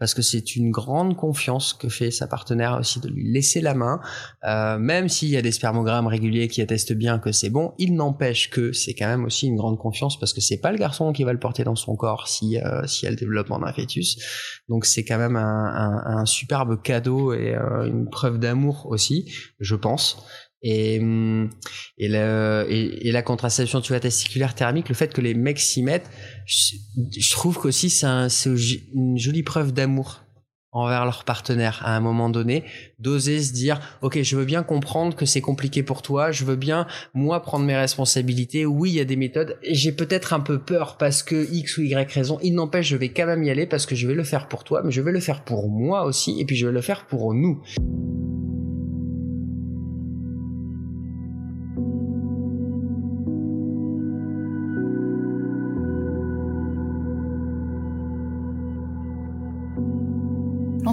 parce que c'est une grande confiance que fait sa partenaire aussi de lui laisser la main, euh, même s'il y a des spermogrammes réguliers qui attestent bien que c'est bon, il n'empêche que c'est quand même aussi une grande confiance parce que c'est pas le garçon qui va le porter dans son corps si euh, si elle développement d'un fœtus, donc c'est quand même un, un, superbe cadeau et euh, une preuve d'amour aussi, je pense. Et, et, le, et, la contraception tu vois, testiculaire thermique, le fait que les mecs s'y mettent, je, trouve qu'aussi c'est un, une jolie preuve d'amour envers leur partenaire à un moment donné, d'oser se dire ok je veux bien comprendre que c'est compliqué pour toi, je veux bien moi prendre mes responsabilités, oui il y a des méthodes, j'ai peut-être un peu peur parce que X ou Y raison, il n'empêche je vais quand même y aller parce que je vais le faire pour toi, mais je vais le faire pour moi aussi et puis je vais le faire pour nous.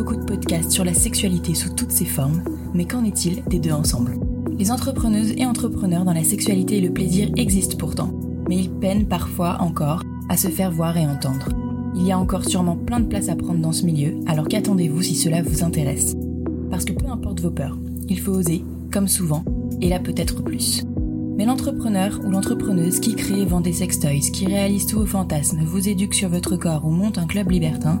beaucoup de podcasts sur la sexualité sous toutes ses formes, mais qu'en est-il des deux ensemble? Les entrepreneuses et entrepreneurs dans la sexualité et le plaisir existent pourtant, mais ils peinent parfois encore à se faire voir et entendre. Il y a encore sûrement plein de place à prendre dans ce milieu, alors qu'attendez-vous si cela vous intéresse? Parce que peu importe vos peurs, il faut oser, comme souvent, et là peut-être plus. Mais l'entrepreneur ou l'entrepreneuse qui crée et vend des sextoys, qui réalise tous vos fantasmes, vous éduque sur votre corps ou monte un club libertin,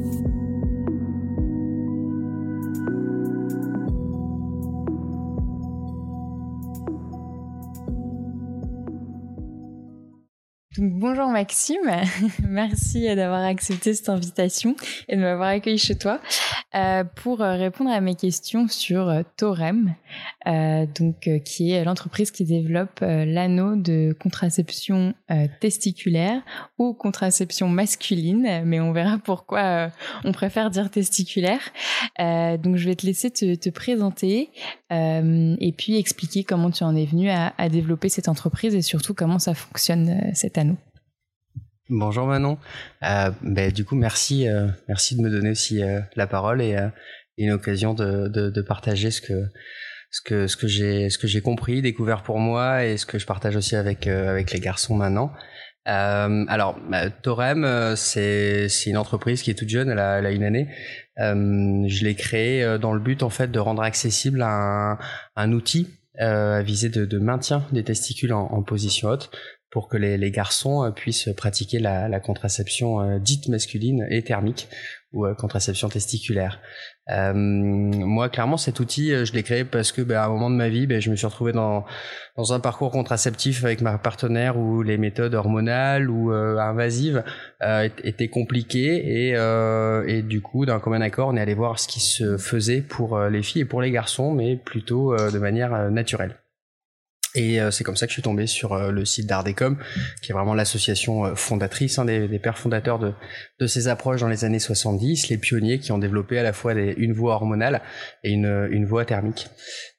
Bonjour Maxime, merci d'avoir accepté cette invitation et de m'avoir accueilli chez toi euh, pour euh, répondre à mes questions sur euh, Torem, donc qui est l'entreprise qui développe l'anneau de contraception testiculaire ou contraception masculine, mais on verra pourquoi on préfère dire testiculaire. donc je vais te laisser te, présenter et puis expliquer comment tu en es venu à développer cette entreprise et surtout comment ça fonctionne cet anneau. Bonjour Manon. Euh, ben, du coup, merci, euh, merci de me donner aussi euh, la parole et, une occasion de, de, partager ce que ce que ce que j'ai ce que j'ai compris, découvert pour moi et ce que je partage aussi avec avec les garçons maintenant. alors, bah, Torem, c'est c'est une entreprise qui est toute jeune, elle a, elle a une année. je l'ai créée dans le but en fait de rendre accessible un, un outil à visée de, de, maintien des testicules en, en position haute pour que les, les garçons euh, puissent pratiquer la, la contraception euh, dite masculine et thermique ou euh, contraception testiculaire. Euh, moi, clairement, cet outil, je l'ai créé parce que, bah, à un moment de ma vie, bah, je me suis retrouvé dans dans un parcours contraceptif avec ma partenaire où les méthodes hormonales ou euh, invasives étaient compliquées et et du coup, d'un commun accord, on est allé voir ce qui se faisait pour les filles et pour les garçons, mais plutôt de manière naturelle. Et euh, c'est comme ça que je suis tombé sur euh, le site d'Ardecom, qui est vraiment l'association euh, fondatrice, hein, des, des, pères fondateurs de, de ces approches dans les années 70, les pionniers qui ont développé à la fois des, une voie hormonale et une, une voie thermique.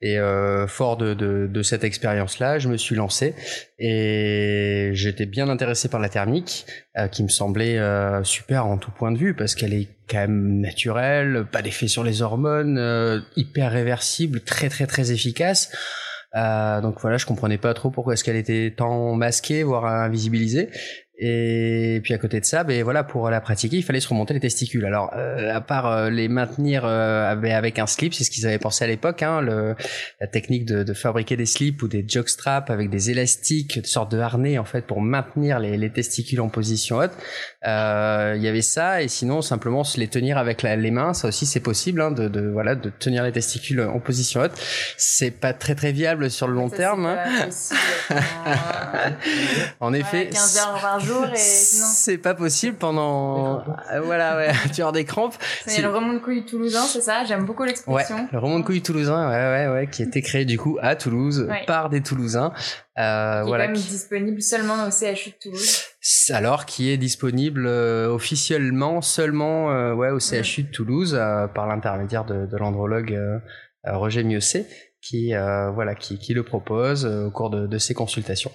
Et fort de, de, de cette expérience-là, je me suis lancé et j'étais bien intéressé par la thermique, qui me semblait super en tout point de vue, parce qu'elle est quand même naturelle, pas d'effet sur les hormones, hyper réversible, très très très efficace. Euh, donc voilà, je comprenais pas trop pourquoi est-ce qu'elle était tant masquée, voire invisibilisée. Et puis à côté de ça, ben voilà, pour la pratiquer, il fallait se remonter les testicules. Alors, euh, à part euh, les maintenir euh, avec un slip, c'est ce qu'ils avaient pensé à l'époque, hein, le, la technique de, de, fabriquer des slips ou des jockstraps avec des élastiques, une sorte de harnais en fait pour maintenir les, les testicules en position haute. Euh, il y avait ça, et sinon simplement se les tenir avec la, les mains, ça aussi c'est possible, hein, de, de, voilà, de tenir les testicules en position haute. C'est pas très très viable sur le long terme. Hein. en effet, 15 heures par et c'est pas possible pendant voilà ouais tu as des crampes. C'est le remont de couilles toulousain c'est ça? J'aime beaucoup l'expression. Ouais, le remont de couilles toulousain ouais ouais ouais qui a été créé du coup à Toulouse par des Toulousains. Euh, qui voilà, est quand même disponible seulement au CHU de Toulouse. Alors qui est disponible euh, officiellement seulement euh, ouais au CHU de Toulouse euh, par l'intermédiaire de, de l'andrologue euh, Roger Miosset qui voilà qui, qui le propose au cours de, de ses consultations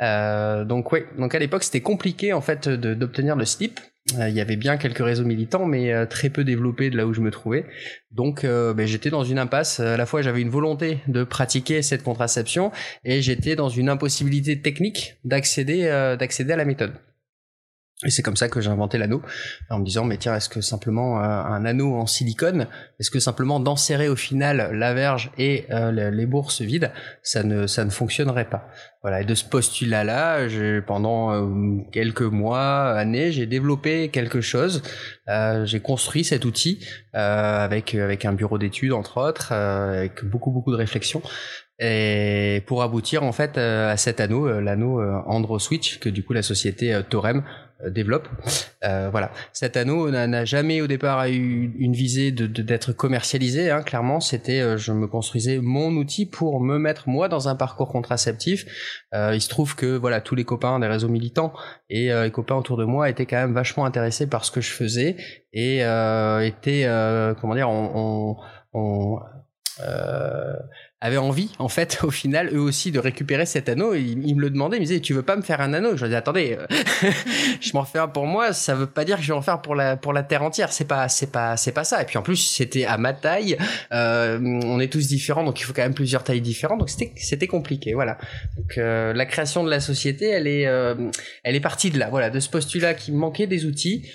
euh, donc ouais, donc à l'époque c'était compliqué en fait d'obtenir le slip. Euh, il y avait bien quelques réseaux militants, mais euh, très peu développés de là où je me trouvais. Donc ben, j'étais dans une impasse. À la fois j'avais une volonté de pratiquer cette contraception et j'étais dans une impossibilité technique d'accéder d'accéder à la méthode. Et c'est comme ça que j'ai inventé l'anneau, en me disant, mais tiens, est-ce que simplement euh, un anneau en silicone, est-ce que simplement d'enserrer au final la verge et euh, les bourses vides, ça ne, ça ne fonctionnerait pas? Voilà, et de ce postulat-là, pendant euh, quelques mois, années, j'ai développé quelque chose, j'ai construit cet outil avec, avec un bureau d'études, entre autres, avec beaucoup, beaucoup de réflexions, et pour aboutir en fait à cet anneau, l'anneau Andro Switch que du coup la société Torem euh, développe. Euh, voilà, cet anneau n'a jamais au départ eu une visée de d'être commercialisé. Hein, clairement, c'était euh, je me construisais mon outil pour me mettre moi dans un parcours contraceptif. Euh, il se trouve que voilà tous les copains des réseaux militants et les copains autour de moi étaient quand même vachement intéressés par ce que je faisais et étaient comment dire on, on, on avaient envie, en fait, au final, eux aussi, de récupérer cet anneau. Ils, me le demandaient, ils me disaient, tu veux pas me faire un anneau? Je leur disais, attendez, euh, je m'en fais un pour moi, ça veut pas dire que je vais en faire pour la pour la terre entière. C'est pas c'est pas c'est pas ça. Et puis en plus, c'était à ma taille. Euh, on est tous différents, donc il faut quand même plusieurs tailles différentes. Donc c'était c'était compliqué, voilà. Donc euh, la création de la société, elle est elle est partie de là, voilà, de ce postulat qui manquait des outils,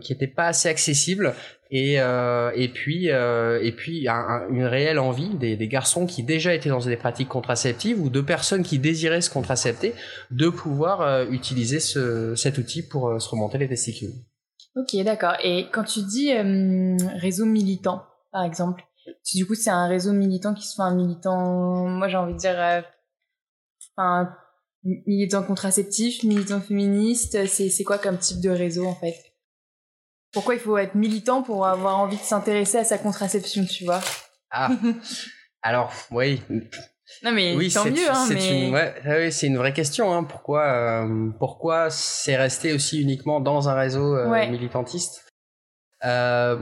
qui étaient pas assez accessibles et euh, et puis euh, et puis une réelle envie des, garçons qui déjà étaient dans des pratiques contraceptives ou de personnes qui désiraient se contracepter de pouvoir euh, utiliser ce, cet outil pour euh, se remonter les testicules. Ok, d'accord. Et quand tu dis réseau militant, par exemple, du coup c'est un réseau militant qui se fait un militant, moi j'ai envie de dire, militant contraceptif, militant féministe, c'est quoi comme type de réseau en fait? Pourquoi il faut être militant pour avoir envie de s'intéresser à sa contraception, tu vois Ah, alors oui. Non mais oui, tant mieux. Hein, c'est une, ouais, ah c'est une vraie question. Hein. Pourquoi, euh, pourquoi c'est resté aussi uniquement dans un réseau euh, militantiste? Euh,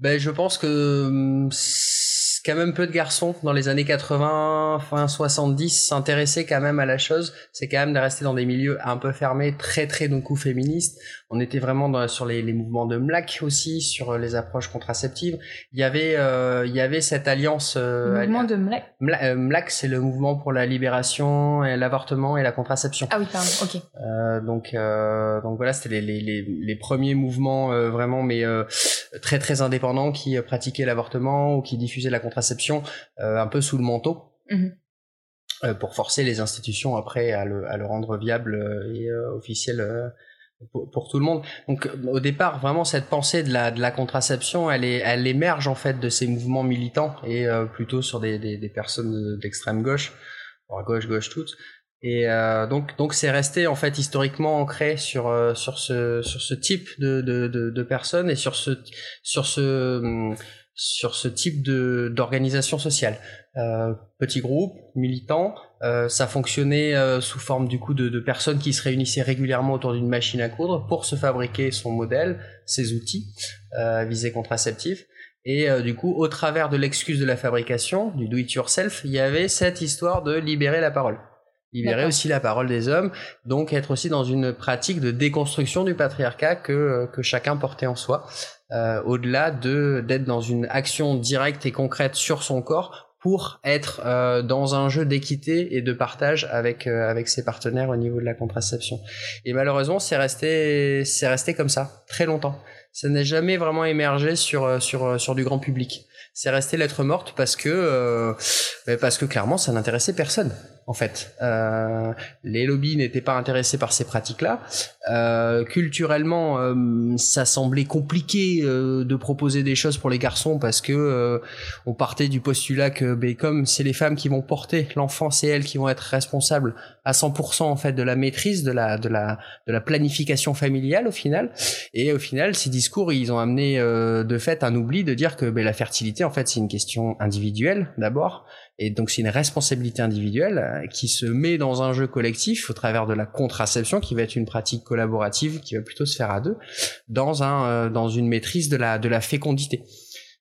Ben, je pense que hum, quand même peu de garçons dans les années 80, fin 70 s'intéressaient quand même à la chose. C'est quand même de rester dans des milieux un peu fermés, très très donc féministes. On était vraiment dans, sur les, les, mouvements de MLAC aussi, sur les approches contraceptives. Il y avait euh, il y avait cette alliance. Euh, le mouvement de MLAC. Euh, MLAC, c'est le mouvement pour la libération et l'avortement et la contraception. Ah oui, pardon. Ok. Donc donc voilà, c'était les, les, les, premiers mouvements vraiment mais très très indépendants qui pratiquaient l'avortement ou qui diffusaient la contraception euh, un peu sous le manteau. Mhm. Euh, pour forcer les institutions après à le, à le rendre viable euh, et officiel pour, tout le monde. Donc au départ, vraiment cette pensée de la, de la contraception, elle, est, elle émerge en fait de ces mouvements militants et plutôt sur des, des, des personnes d'extrême gauche, gauche, gauche toutes. Et donc donc c'est resté en fait historiquement ancré sur sur ce sur ce type de de, de, de personnes et sur ce sur ce hum, sur ce type de d'organisation sociale. Euh, petit groupe, militant, euh, ça fonctionnait euh, sous forme du coup de, de, personnes qui se réunissaient régulièrement autour d'une machine à coudre pour se fabriquer son modèle, ses outils euh, visés contraceptifs. Et euh, du coup, au travers de l'excuse de la fabrication, du do-it-yourself, il y avait cette histoire de libérer la parole. Libérer aussi la parole des hommes, donc être aussi dans une pratique de déconstruction du patriarcat que, que chacun portait en soi, euh, au-delà de d'être dans une action directe et concrète sur son corps pour être euh, dans un jeu d'équité et de partage avec euh, avec ses partenaires au niveau de la contraception. Et malheureusement, c'est resté c'est resté comme ça très longtemps. Ça n'a jamais vraiment émergé sur euh, sur sur du grand public. C'est resté lettre morte parce que parce que clairement, ça n'intéressait personne en fait. Euh, les lobbies n'étaient pas intéressés par ces pratiques-là. Euh, culturellement, euh, ça semblait compliqué euh, de proposer des choses pour les garçons parce que euh, on partait du postulat que, ben, comme c'est les femmes qui vont porter l'enfant, c'est elles qui vont être responsables à 100% en fait de la maîtrise de la de la de la planification familiale au final. Et au final, ces discours, ils ont amené de fait un oubli de dire que ben, la fertilité, en fait, c'est une question individuelle d'abord et donc c'est une responsabilité individuelle euh, qui se met dans un jeu collectif au travers de la contraception, qui va être une pratique collaborative, qui va plutôt se faire à deux, dans un euh, dans une maîtrise de la de la fécondité.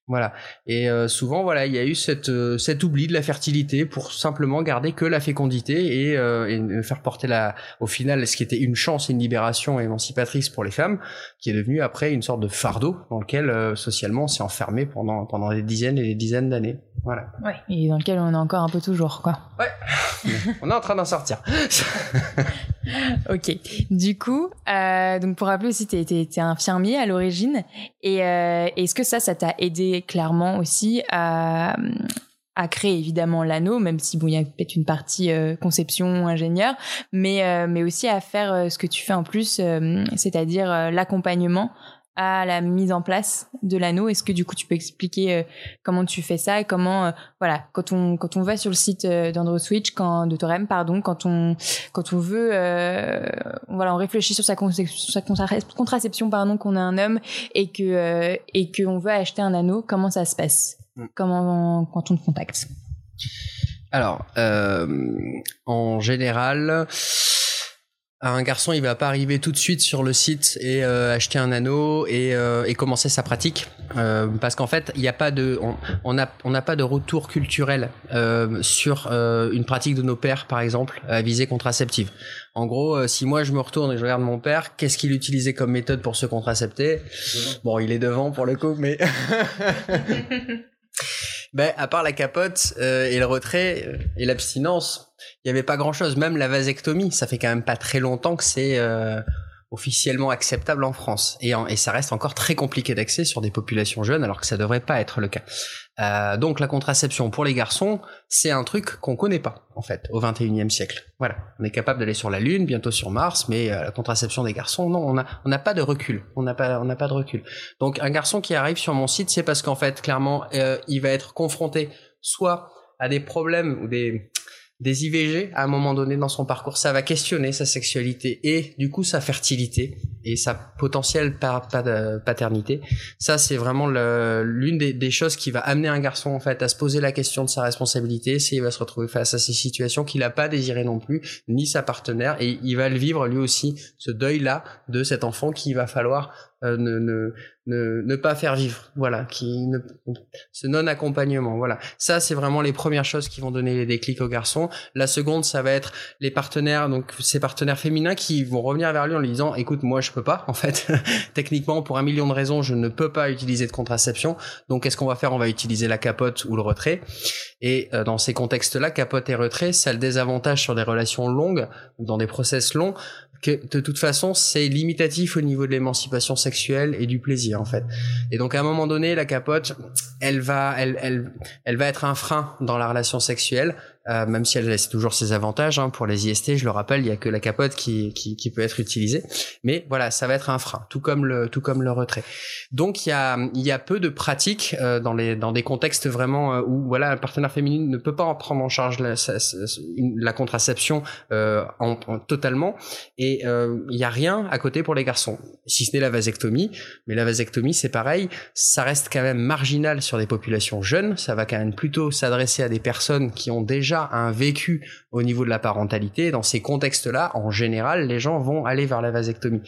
Voilà. Et euh, souvent, voilà, il y a eu cette, euh, cet oubli de la fertilité pour simplement garder que la fécondité et, euh, et, faire porter la, au final, ce qui était une chance, une libération émancipatrice pour les femmes, qui est devenu après une sorte de fardeau dans lequel socialement on s'est enfermé pendant pendant des dizaines et des dizaines d'années. Voilà. Ouais. Et dans lequel on est encore un peu toujours, quoi. Ouais. on est en train d'en sortir. ok. Du coup, euh, donc pour rappeler aussi, tu es, infirmier à l'origine. Et euh, est-ce que ça, ça t'a aidé clairement aussi à, créer évidemment l'anneau, même si bon, il y a peut-être une partie euh, conception, ingénieur, mais, mais aussi à faire ce que tu fais en plus, c'est-à-dire l'accompagnement à la mise en place de l'anneau. Est-ce que du coup tu peux expliquer euh, comment tu fais ça et comment euh, voilà quand on quand on va sur le site euh, d'AndroSwitch quand de Torem pardon quand on quand on veut voilà on réfléchit sur sa, sa contraception pardon qu'on a un homme et que et que on veut acheter un anneau comment ça se passe? Mm. comment quand on te contacte? Alors en général un garçon, il va pas arriver tout de suite sur le site et euh, acheter un anneau et, euh, et commencer sa pratique, euh, parce qu'en fait, il n'y a pas de, on n'a on n'a pas de retour culturel sur une pratique de nos pères, par exemple, à visée contraceptive. En gros, si moi je me retourne et je regarde mon père, qu'est-ce qu'il utilisait comme méthode pour se contracepter? Bon, il est devant pour le coup, mais ben à part la capote et le retrait et l'abstinence il y avait pas grand chose. Même la vasectomie, ça fait quand même pas très longtemps que c'est euh, officiellement acceptable en France. Et, et ça reste encore très compliqué d'accès sur des populations jeunes, alors que ça devrait pas être le cas. Euh, donc la contraception pour les garçons, c'est un truc qu'on connaît pas en fait au 21e siècle. Voilà, on est capable d'aller sur la Lune, bientôt sur Mars, mais euh, la contraception des garçons, non, on a on n'a pas de recul, on n'a pas on n'a pas de recul. Donc un garçon qui arrive sur mon site, c'est parce qu'en fait clairement il va être confronté soit à des problèmes ou des des IVG à un moment donné dans son parcours. Ça va questionner sa sexualité et du coup sa fertilité et sa potentielle paternité. Ça, c'est vraiment l'une des, choses qui va amener un garçon en fait à se poser la question de sa responsabilité s'il va se retrouver face à ces situations qu'il n'a pas désiré non plus, ni sa partenaire, et il va le vivre lui aussi ce deuil-là de cet enfant qu'il va falloir euh, ne, ne, ne, pas faire vivre, voilà, qui ne, ce non accompagnement, voilà. Ça, c'est vraiment les premières choses qui vont donner les déclics aux garçons. La seconde, ça va être les partenaires, donc ces partenaires féminins qui vont revenir vers lui en lui disant, écoute, moi, je peux pas, en fait, techniquement, pour un million de raisons, je ne peux pas utiliser de contraception. Donc, qu'est-ce qu'on va faire? On va utiliser la capote ou le retrait. Et euh, dans ces contextes-là, capote et retrait, ça a le désavantage sur des relations longues, dans des process longs, que de toute façon c'est limitatif au niveau de l'émancipation sexuelle et du plaisir en fait. Et donc à un moment donné la capote elle va elle elle elle va être un frein dans la relation sexuelle euh, même si elle laisse toujours ses avantages. Hein, pour les IST, je le rappelle, il y a que la capote qui, qui, qui, peut être utilisée. Mais voilà, ça va être un frein, tout comme le, tout comme le retrait. Donc il y a, il y a peu de pratiques euh, dans, les, dans des contextes vraiment euh, où voilà, un partenaire féminin ne peut pas en prendre en charge la, la contraception euh, en, totalement. Et il y a rien à côté pour les garçons, si ce n'est la vasectomie. Mais la vasectomie, c'est pareil, ça reste quand même marginal sur des populations jeunes. Ça va quand même plutôt s'adresser à des personnes qui ont déjà déjà un vécu au niveau de la parentalité, dans ces contextes-là, en général, les gens vont aller vers la vasectomie.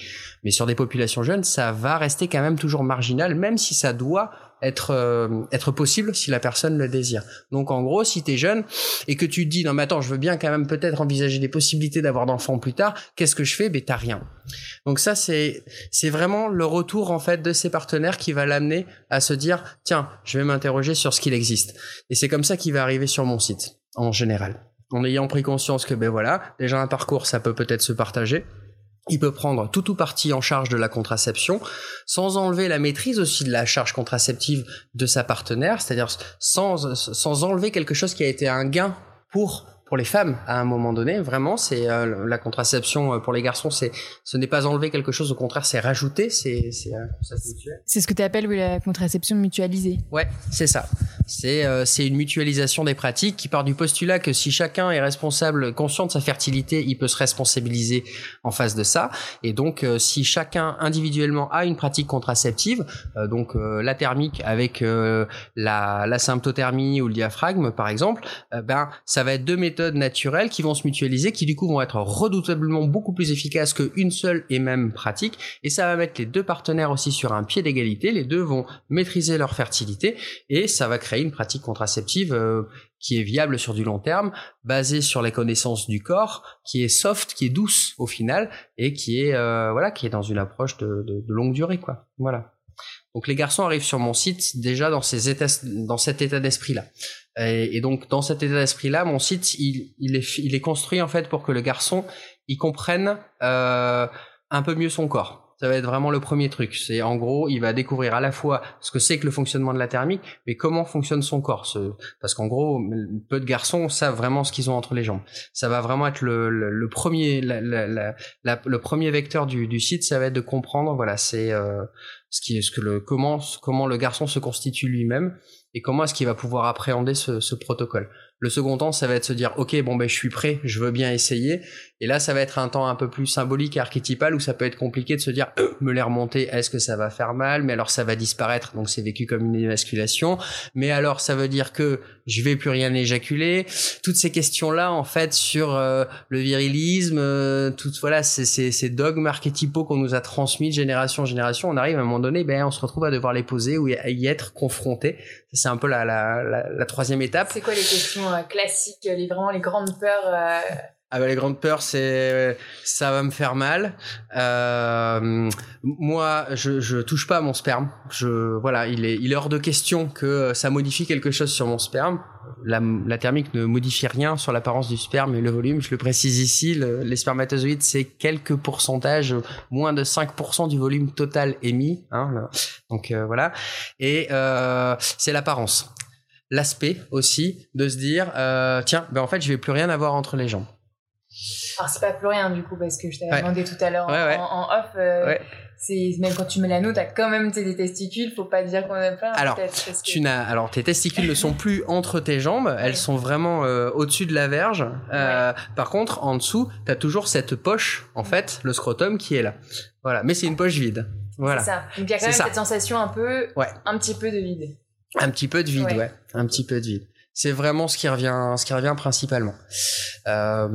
Mais sur des populations jeunes, ça va rester quand même toujours marginal, même si ça doit être euh, possible si la personne le désire. Donc en gros, si tu es jeune et que tu dis non mais attends, je veux bien quand même peut-être envisager des possibilités d'avoir d'enfants plus tard, qu'est-ce que je fais? Ben t'as rien. Donc ça c'est c'est vraiment le retour en fait de ses partenaires qui va l'amener à se dire tiens, je vais m'interroger sur ce qu'il existe. Et c'est comme ça qu'il va arriver sur mon site en général. En ayant pris conscience que ben voilà, déjà un parcours ça peut peut-être se partager il peut prendre tout ou partie en charge de la contraception, sans enlever la maîtrise aussi de la charge contraceptive de sa partenaire, c'est-à-dire sans, sans enlever quelque chose qui a été un gain pour pour les femmes à un moment donné. Vraiment, c'est euh, la contraception euh, pour les garçons, c'est ce n'est pas enlever quelque chose, au contraire, c'est rajouter. C'est c'est euh, C'est ce que tu appelles la contraception mutualisée. Ouais, c'est ça. C'est c'est une mutualisation des pratiques qui part du postulat que si chacun est responsable, conscient de sa fertilité, il peut se responsabiliser en face de ça. Et donc, si chacun individuellement a une pratique contraceptive, donc la thermique avec la la symptothermie ou le diaphragme par exemple, ben ça va être deux méthodes naturelles qui vont se mutualiser, qui du coup vont être redoutablement beaucoup plus efficaces qu'une seule et même pratique. Et ça va mettre les deux partenaires aussi sur un pied d'égalité. Les deux vont maîtriser leur fertilité et ça va créer une pratique contraceptive euh, qui est viable sur du long terme, basée sur les connaissances du corps, qui est soft, qui est douce au final et qui est euh, voilà, qui est dans une approche de, de, de longue durée quoi. Voilà. Donc les garçons arrivent sur mon site déjà dans, ces états, dans cet état d'esprit-là. Et, donc dans cet état d'esprit-là, mon site, il, il, est, il est construit en fait pour que le garçon, il comprenne euh, un peu mieux son corps. Ça va être vraiment le premier truc. C'est en gros, il va découvrir à la fois ce que c'est que le fonctionnement de la thermique, mais comment fonctionne son corps. Parce qu'en gros, peu de garçons savent vraiment ce qu'ils ont entre les jambes. Ça va vraiment être le, le, premier, le premier vecteur du, du, site. Ça va être de comprendre, voilà, c'est euh, ce qui est ce que le comment comment le garçon se constitue lui-même et comment est-ce qu'il va pouvoir appréhender ce, ce protocole. Le second temps, ça va être se dire, ok, bon ben je suis prêt, je veux bien essayer. Et là, ça va être un temps un peu plus symbolique archétypal où ça peut être compliqué de se dire, euh, me les remonter, est-ce que ça va faire mal? Mais alors ça va disparaître, donc c'est vécu comme une émasculation. Mais alors ça veut dire que je vais plus rien éjaculer. Toutes ces questions-là, en fait, sur euh, le virilisme, euh, voilà, ces, ces, ces dogmes archétypaux qu'on nous a transmis de génération en génération, on arrive à un moment donné, ben on se retrouve à devoir les poser ou à y être confronté. C'est un peu la, la, la, la troisième étape. C'est quoi les questions euh, classiques, les, vraiment les grandes peurs euh... Ah bah les grandes peurs, c'est ça va me faire mal. Euh, moi, je, je touche pas à mon sperme. Je voilà, il est il est hors de question que ça modifie quelque chose sur mon sperme. La, la thermique ne modifie rien sur l'apparence du sperme et le volume. Je le précise ici, les spermatozoïdes c'est quelques pourcentages, moins de 5% du volume total émis. Hein, donc euh, voilà. Et euh, c'est l'apparence l'aspect aussi de se dire euh, tiens ben en fait je vais plus rien avoir entre les jambes alors c'est pas plus rien du coup parce que je t'avais demandé tout à l'heure en, off euh, c'est même quand tu mets l'anneau t'as quand même tes testicules faut pas dire qu'on a plein alors tu n'as alors tes testicules ne sont plus entre tes jambes elles sont vraiment euh, au-dessus de la verge par contre en dessous t'as toujours cette poche en fait le scrotum qui est là. Voilà. Mais c'est une poche vide. Voilà. C'est ça. Donc il y a quand même cette sensation un peu un petit peu de vide. Un petit peu de vide, ouais. Un petit peu de vide. C'est vraiment ce qui revient, ce qui revient principalement. Euh,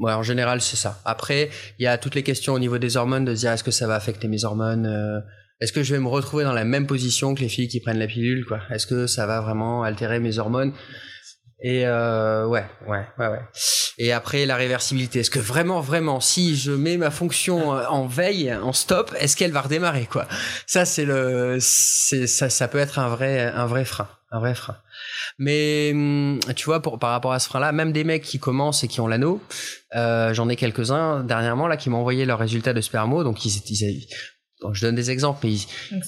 ouais, en général, c'est ça. Après, il y a toutes les questions au niveau des hormones de se dire est-ce que ça va affecter mes hormones euh, Est-ce que je vais me retrouver dans la même position que les filles qui prennent la pilule quoi Est-ce que ça va vraiment altérer mes hormones? Et euh, ouais, ouais, ouais, ouais. Et après la réversibilité. Est-ce que vraiment, vraiment, si je mets ma fonction euh, en veille, en stop, est-ce qu'elle va redémarrer quoi? Ça, c'est le, c'est ça, ça peut être un vrai, un vrai frein, un vrai frein. Mais hum, tu vois, par rapport à ce frein-là, même des mecs qui commencent et qui ont l'anneau, euh, j'en ai quelques-uns dernièrement là qui m'ont envoyé leurs résultats de spermo, donc ils, ils, je donne des exemples, mais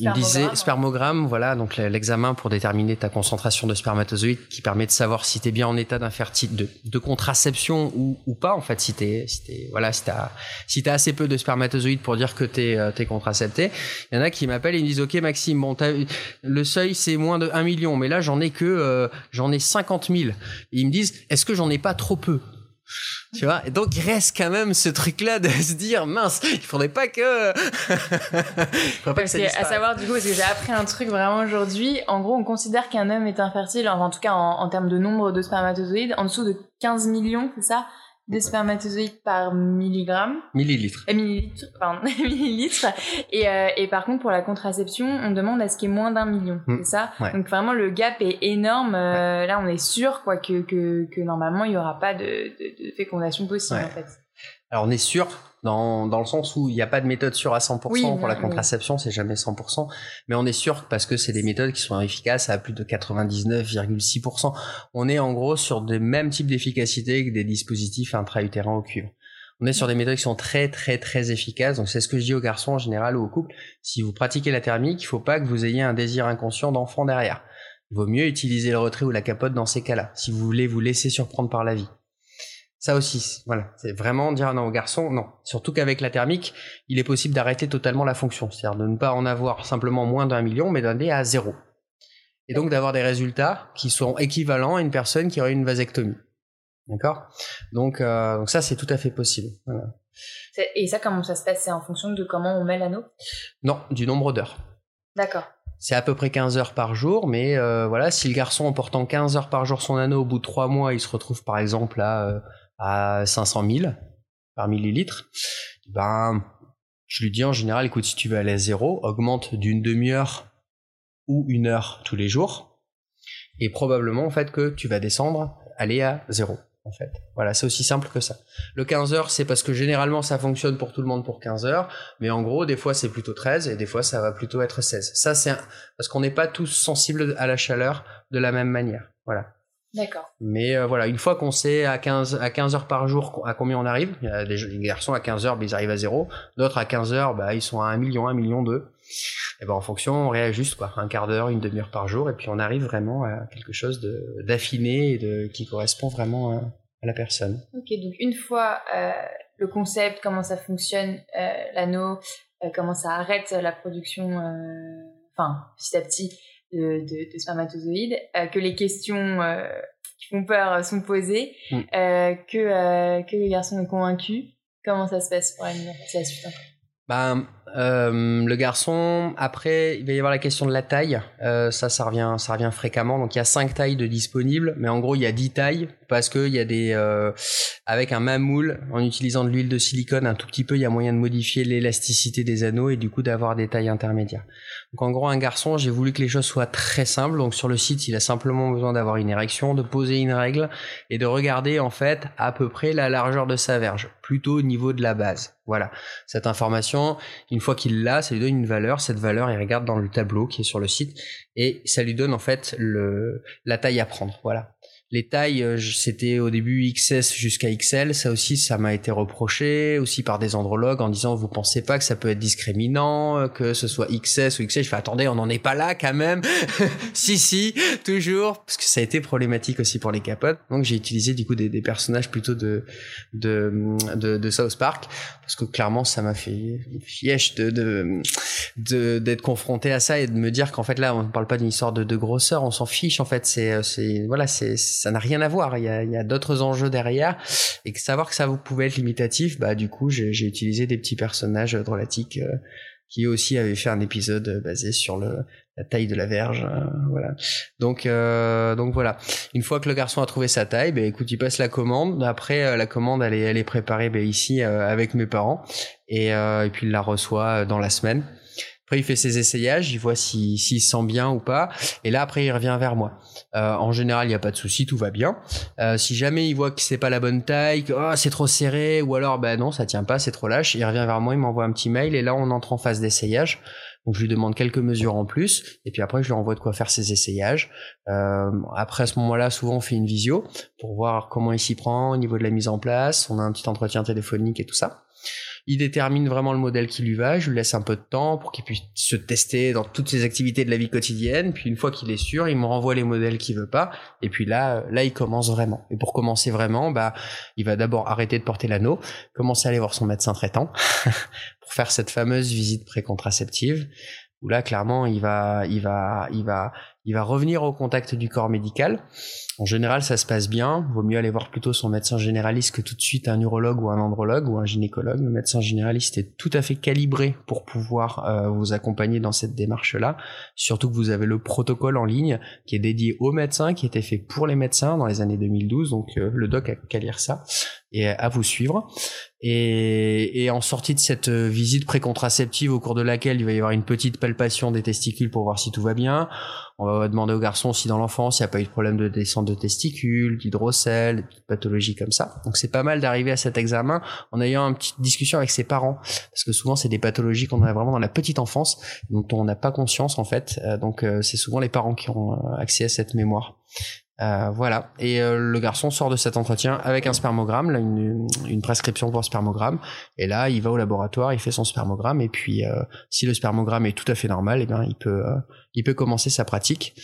il, disait spermogramme, voilà, donc l'examen pour déterminer ta concentration de spermatozoïdes qui permet de savoir si tu es bien en état d'infertilité, de, de, contraception ou, ou, pas, en fait, si t'es, voilà, si t'as assez peu de spermatozoïdes pour dire que t'es, euh, es contracepté. Il y en a qui m'appellent et me disent, ok, Maxime, bon, le seuil c'est moins de 1 million, mais là j'en ai que, euh, j'en ai 50 000. Et ils me disent, est-ce que j'en ai pas trop peu? Tu vois. Et donc il reste quand même ce truc-là de se dire mince, il faudrait pas que. faudrait pas que ça à savoir du coup, parce que j'ai appris un truc vraiment aujourd'hui. En gros, on considère qu'un homme est infertile, en tout cas en, en termes de nombre de spermatozoïdes, en dessous de 15 millions, c'est ça? De spermatozoïdes par milligramme. Millilitre. Euh, millilitre, pardon, millilitre. Et, euh, et par contre, pour la contraception, on demande à ce qu'il y ait moins d'un million. Hmm. C'est ça Donc vraiment, le gap est énorme. Euh, là, on est sûr quoi que, que, que normalement, il n'y aura pas de, de, de fécondation possible, en fait. Alors, on est sûr, dans, dans le sens où il n'y a pas de méthode sûre à 100% pour la contraception, c'est jamais 100%, mais on est sûr parce que c'est des méthodes qui sont efficaces à plus de 99,6%. On est en gros sur des mêmes types d'efficacité que des dispositifs intra-utérins au cuivre. On est sur des méthodes qui sont très très très efficaces. Donc c'est ce que je dis aux garçons en général ou aux couples. Si vous pratiquez la thermique, il faut pas que vous ayez un désir inconscient d'enfant derrière. Il vaut mieux utiliser le retrait ou la capote dans ces cas-là, si vous voulez vous laisser surprendre par la vie. Ça aussi, voilà, c'est vraiment dire non aux garçons, non. Surtout qu'avec la thermique, il est possible d'arrêter totalement la fonction, c'est-à-dire de ne pas en avoir simplement moins d'un million, mais d'aller à zéro. Et donc d'avoir des résultats qui sont équivalents à une personne qui aurait une vasectomie. D'accord? Donc, euh, donc ça, c'est tout à fait possible. Voilà. Et ça, comment ça se passe? C'est en fonction de comment on met l'anneau? Non, du nombre d'heures. D'accord. C'est à peu près 15 heures par jour, mais euh, voilà, si le garçon en portant 15 heures par jour son anneau, au bout de 3 mois, il se retrouve par exemple à... Euh, à 500 000 par millilitre, ben, je lui dis en général, écoute, si tu veux aller à zéro, augmente d'une demi-heure ou une heure tous les jours, et probablement en fait que tu vas descendre, aller à zéro. En fait, voilà, c'est aussi simple que ça. Le 15 heures, c'est parce que généralement ça fonctionne pour tout le monde pour 15 heures, mais en gros, des fois c'est plutôt 13 et des fois ça va plutôt être 16. Ça, c'est parce qu'on n'est pas tous sensibles à la chaleur de la même manière. Voilà. D'accord. Mais euh, voilà, une fois qu'on sait à 15, à 15 heures par jour à combien on arrive, il y a des, garçons à 15 heures, bah, ils arrivent à zéro. D'autres à 15 heures, bah, ils sont à 1 million, 1 million 2. Et ben en fonction, on réajuste quoi, un quart d'heure, une demi-heure par jour, et puis on arrive vraiment à quelque chose d'affiné et de, qui correspond vraiment à, la personne. Ok, donc une fois euh, le concept, comment ça fonctionne, euh, l'anneau, euh, comment ça arrête la production, enfin petit à petit, de, spermatozoïdes, euh, que les questions euh, qui font peur sont posées, mm. euh, que, que le garçon est convaincu. Comment ça se passe pour la suite euh, le garçon, après, il va y avoir la question de la taille. Euh, ça, ça revient, ça revient fréquemment. Donc, il y a cinq tailles de disponibles, mais en gros, il y a dix tailles parce que il y a des, euh, avec un même moule, en utilisant de l'huile de silicone un tout petit peu, il y a moyen de modifier l'élasticité des anneaux et du coup d'avoir des tailles intermédiaires. Donc, en gros, un garçon, j'ai voulu que les choses soient très simples. Donc, sur le site, il a simplement besoin d'avoir une érection, de poser une règle et de regarder en fait à peu près la largeur de sa verge, plutôt au niveau de la base. Voilà. Cette information, une fois qu'il l'a, ça lui donne une valeur. Cette valeur, il regarde dans le tableau qui est sur le site et ça lui donne en fait la taille à prendre. Voilà. Les tailles, euh, c'était au début XS jusqu'à XL. Ça aussi, ça m'a été reproché aussi par des andrologues en disant vous pensez pas que ça peut être discriminant, euh, que ce soit XS ou XL. Je fais attendez, on n'en est pas là quand même. si si, toujours parce que ça a été problématique aussi pour les capotes. Donc j'ai utilisé du coup des, des, personnages plutôt de de, de de South Park parce que clairement ça m'a fait fièche de de d'être confronté à ça et de me dire qu'en fait là on ne parle pas d'une histoire de, de grosseur, on s'en fiche en fait. C'est c'est voilà c'est ça n'a rien à voir. Il y a, a d'autres enjeux derrière et que savoir que ça vous pouvait être limitatif, bah du coup j'ai utilisé des petits personnages drôlatiques euh, qui aussi avaient fait un épisode basé sur le, la taille de la verge, euh, voilà. Donc euh, donc voilà. Une fois que le garçon a trouvé sa taille, bah, écoute, il passe la commande. Après la commande elle est elle est préparée bah, ici avec mes parents et, et puis il la reçoit dans la semaine. Après, il fait ses essayages, il voit s'il si, se sent bien ou pas. Et là, après, il revient vers moi. Euh, en général, il n'y a pas de souci, tout va bien. Euh, si jamais il voit que c'est pas la bonne taille, que oh, c'est trop serré, ou alors, ben non, ça tient pas, c'est trop lâche, il revient vers moi, il m'envoie un petit mail, et là, on entre en phase d'essayage. Donc je lui demande quelques mesures en plus, et puis après je lui envoie de quoi faire ses essayages. Euh, après à ce moment-là, souvent on fait une visio pour voir comment il s'y prend au niveau de la mise en place. On a un petit entretien téléphonique et tout ça. Il détermine vraiment le modèle qui lui va. Je lui laisse un peu de temps pour qu'il puisse se tester dans toutes ses activités de la vie quotidienne. Puis une fois qu'il est sûr, il me renvoie les modèles qu'il veut pas. Et puis là, là, il commence vraiment. Et pour commencer vraiment, bah, il va d'abord arrêter de porter l'anneau, commencer à aller voir son médecin traitant pour faire cette fameuse visite précontraceptive où là clairement il va il va il va il va revenir au contact du corps médical. En général, ça se passe bien. Vaut mieux aller voir plutôt son médecin généraliste que tout de suite un urologue ou un andrologue ou un gynécologue. Le médecin généraliste est tout à fait calibré pour pouvoir euh, vous accompagner dans cette démarche-là. Surtout que vous avez le protocole en ligne qui est dédié aux médecins, qui était fait pour les médecins dans les années 2012. Donc euh, le doc a qu'à lire ça et à vous suivre. Et, et, en sortie de cette euh, visite précontraceptive au cours de laquelle il va y avoir une petite palpation des testicules pour voir si tout va bien, on va demander au garçon si dans l'enfance il n'y a pas eu de problème de descente de testicules, d'hydrocèle, de pathologies comme ça. Donc c'est pas mal d'arriver à cet examen en ayant une petite discussion avec ses parents, parce que souvent c'est des pathologies qu'on a vraiment dans la petite enfance, dont on n'a pas conscience en fait. Euh, donc euh, c'est souvent les parents qui ont accès à cette mémoire. Euh, voilà. Et euh, le garçon sort de cet entretien avec un spermogramme, là, une, une, prescription pour spermogramme. Et là, il va au laboratoire, il fait son spermogramme. Et puis, euh, si le spermogramme est tout à fait normal, eh bien, il peut, il peut commencer sa pratique.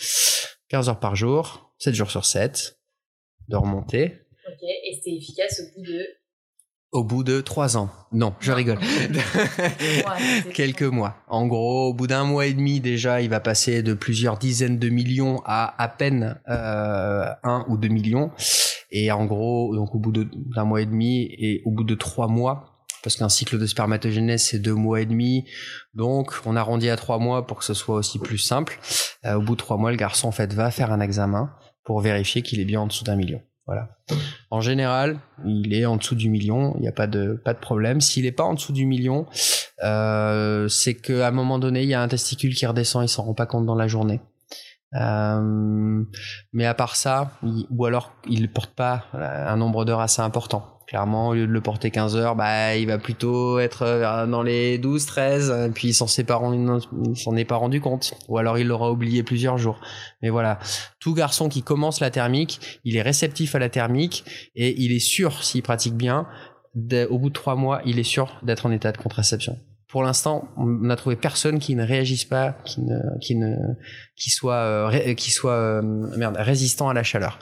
15 heures par jour, 7 jours sur 7, de remonter. Ok. Et c'est efficace au bout de au bout de trois ans. Non, je rigole. Quelques mois. En gros, au bout d'un mois et demi déjà, il va passer de plusieurs dizaines de millions à à peine euh, un ou deux millions. Et en gros, donc au bout d'un mois et demi et au bout de trois mois, parce qu'un cycle de spermatogénèse c'est deux mois et demi, donc on arrondit à trois mois pour que ce soit aussi plus simple. Euh, au bout de trois mois, le garçon en fait va faire un examen pour vérifier qu'il est bien en dessous d'un million. En général, il est en dessous du million, il n'y a pas de, problème. S'il n'est pas en dessous du million, euh, c'est qu'à un moment donné, il y a un testicule qui redescend, il s'en rend pas compte dans la journée. Euh, mais à part ça, ou alors il ne porte pas un nombre d'heures assez important. Clairement, au lieu de le porter 15 heures, bah, il va plutôt être euh, dans les 12, 13, et puis il s'en s'en est pas rendu compte. Ou alors il l'aura oublié plusieurs jours. Mais voilà. Tout garçon qui commence la thermique, il est réceptif à la thermique, et il est sûr, s'il pratique bien, au bout de trois mois, il est sûr d'être en état de contraception pour l'instant, on n'a trouvé personne qui ne réagisse pas, qui ne, qui ne, qui soit, euh, qui soit euh, merde, résistant à la chaleur.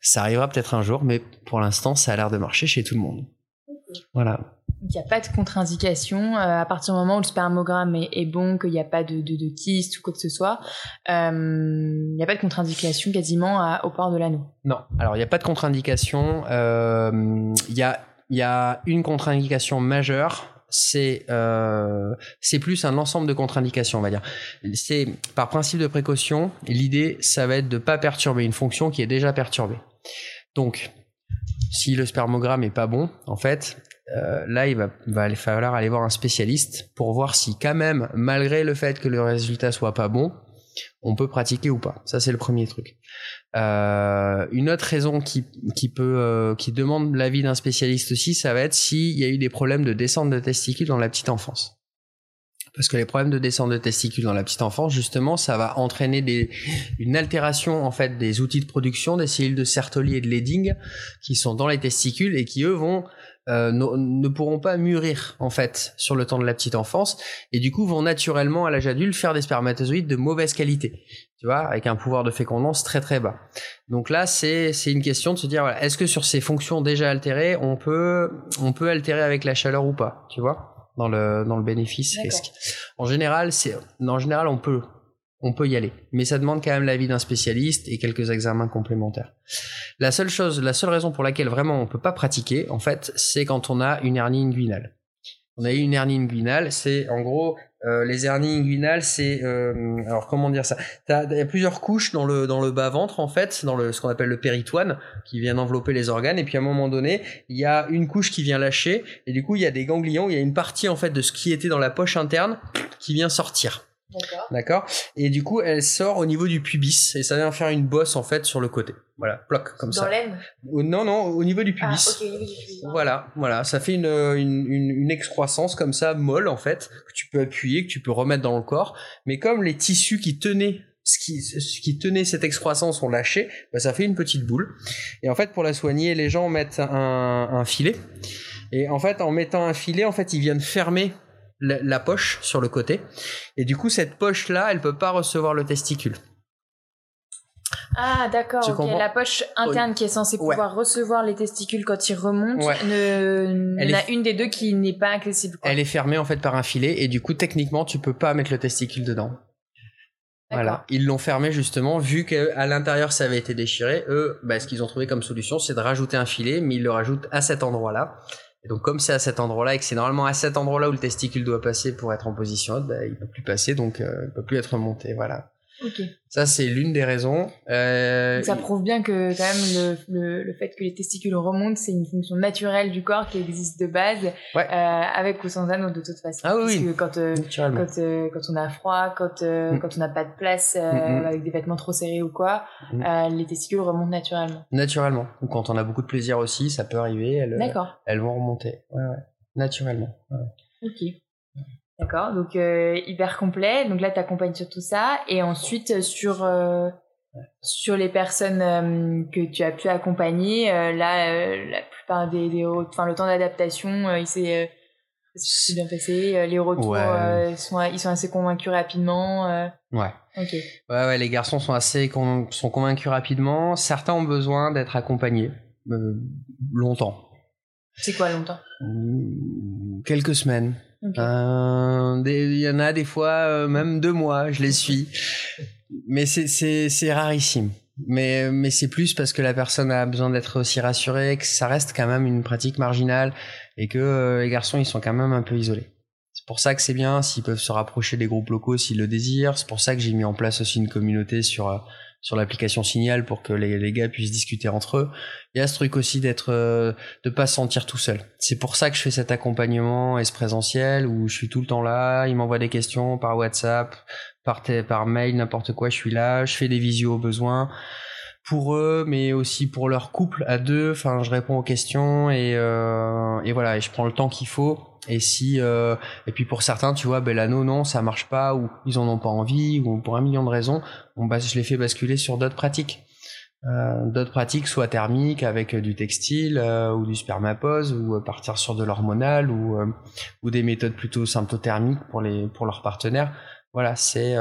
Ça arrivera peut-être un jour, mais pour l'instant, ça a l'air de marcher chez tout le monde. Voilà. Il n'y a pas de contre-indication euh, à partir du moment où le spermogramme est, bon, qu'il n'y a pas de, de, de, kyste ou quoi que ce soit. il n'y a pas de contre-indication quasiment au port de l'anneau. Non. Alors il n'y a pas de contre-indication. Il y a il y a une contre-indication majeure c'est euh, c'est plus un ensemble de contre-indications, on va dire. C'est par principe de précaution, l'idée ça va être de pas perturber une fonction qui est déjà perturbée. Donc, si le spermogramme est pas bon, en fait, euh, là il va, va falloir aller voir un spécialiste pour voir si quand même, malgré le fait que le résultat soit pas bon, on peut pratiquer ou pas. Ça c'est le premier truc. Euh, une autre raison qui, qui peut euh, qui demande l'avis d'un spécialiste aussi, ça va être s'il y a eu des problèmes de descente de testicules dans la petite enfance. Parce que les problèmes de descente de testicules dans la petite enfance, justement, ça va entraîner des, une altération en fait des outils de production des cellules de Sertoli et de Leydig qui sont dans les testicules et qui eux vont euh, ne, pourront pas mûrir en fait sur le temps de la petite enfance et du coup vont naturellement à l'âge adulte faire des spermatozoïdes de mauvaise qualité, tu vois, avec un pouvoir de fécondance très très bas. Donc là c'est c'est une question de se dire voilà, est-ce que sur ces fonctions déjà altérées on peut on peut altérer avec la chaleur ou pas, tu vois, dans le dans le bénéfice risque. En général c'est en général on peut on peut y aller. Mais ça demande quand même l'avis d'un spécialiste et quelques examens complémentaires. La seule chose, la seule raison pour laquelle vraiment on peut pas pratiquer, en fait, c'est quand on a une hernie inguinale. On a eu une hernie inguinale, c'est en gros euh, les hernies inguinales, c'est euh, alors comment dire ça? Il y a plusieurs couches dans le dans le bas ventre en fait, dans le ce qu'on appelle le péritoine, qui vient envelopper les organes. Et puis à un moment donné, il y a une couche qui vient lâcher, et du coup il y a des ganglions, il y a une partie en fait de ce qui était dans la poche interne qui vient sortir. D'accord. Et du coup, elle sort au niveau du pubis et ça vient faire une bosse en fait sur le côté. Voilà, bloc comme ça. Dans l'aine Non, non, au niveau du pubis. Ah, ok, au niveau du pubis. Voilà, voilà, ça fait une, une, une, excroissance comme ça, molle en fait, que tu peux appuyer, que tu peux remettre dans le corps. Mais comme les tissus qui tenaient ce qui, ce qui tenait cette excroissance ont lâché, bah, ça fait une petite boule. Et en fait, pour la soigner, les gens mettent un, un filet. Et en fait, en mettant un filet, en fait, ils viennent fermer la, poche sur le côté. Et du coup, cette poche-là, elle peut pas recevoir le testicule. Ah d'accord, la poche interne qui est censée pouvoir recevoir les testicules quand ils remontent, ne, en a une des deux qui n'est pas accessible. Elle est fermée en fait par un filet et du coup techniquement tu peux pas mettre le testicule dedans. Voilà, ils l'ont fermé justement, vu qu'à l'intérieur ça avait été déchiré. Eux, bah, ce qu'ils ont trouvé comme solution, c'est de rajouter un filet, mais ils le rajoutent à cet endroit-là. Et donc comme c'est à cet endroit-là et que c'est normalement à cet endroit-là où le testicule doit passer pour être en position haute, bah, il peut plus passer, donc euh, il peut plus être monté. Voilà. Ça, c'est l'une des raisons. Euh, ça prouve bien que quand même le, le, fait que les testicules remontent, c'est une fonction naturelle du corps qui existe de base, euh, avec ou sans anneau de toute façon. Ah oui, Parce que quand, euh, quand, quand, on a froid, quand, mm. quand on n'a pas de place mm, mm. avec des vêtements trop serrés ou quoi, les testicules remontent naturellement. Naturellement. Ou quand on a beaucoup de plaisir aussi, ça peut arriver. Elles, elles vont remonter. Ouais, ouais. Naturellement. Ok. D'accord, donc euh, hyper complet. Donc là, tu accompagnes sur tout ça. Et ensuite, euh, sur, euh, sur les personnes euh, que tu as pu accompagner, euh, là, la plupart des, des enfin, le temps d'adaptation, il s'est bien passé. Les retours sont, ils sont assez convaincus rapidement. Ouais. Ok. Ouais, ouais, les garçons sont assez sont convaincus rapidement. Certains ont besoin d'être accompagnés longtemps. C'est quoi longtemps? Quelques semaines. Euh, il y en a des fois euh, même deux mois, je les suis. Mais c'est rarissime. Mais, mais c'est plus parce que la personne a besoin d'être aussi rassurée, que ça reste quand même une pratique marginale et que euh, les garçons ils sont quand même un peu isolés. C'est pour ça que c'est bien s'ils peuvent se rapprocher des groupes locaux s'ils le désirent. C'est pour ça que j'ai mis en place aussi une communauté sur sur l'application Signal pour que les, les, gars puissent discuter entre eux. Il y a ce truc aussi d'être, euh, de pas se sentir tout seul. C'est pour ça que je fais cet accompagnement est présentiel où je suis tout le temps là. Ils m'envoient des questions par WhatsApp, par, par mail, n'importe quoi. Je suis là. Je fais des visios au besoin pour eux, mais aussi pour leur couple à deux. Enfin, je réponds aux questions et, euh, et voilà, et je prends le temps qu'il faut et si euh, et puis pour certains, tu vois, ben l'anneau non, ça marche pas ou ils en ont pas envie ou pour un million de raisons, on bas, je les fais basculer sur d'autres pratiques. Euh, d'autres pratiques soit thermiques avec du textile euh, ou du spermapose ou euh, partir sur de l'hormonal ou euh, ou des méthodes plutôt symptothermiques pour les pour leurs partenaires. Voilà, c'est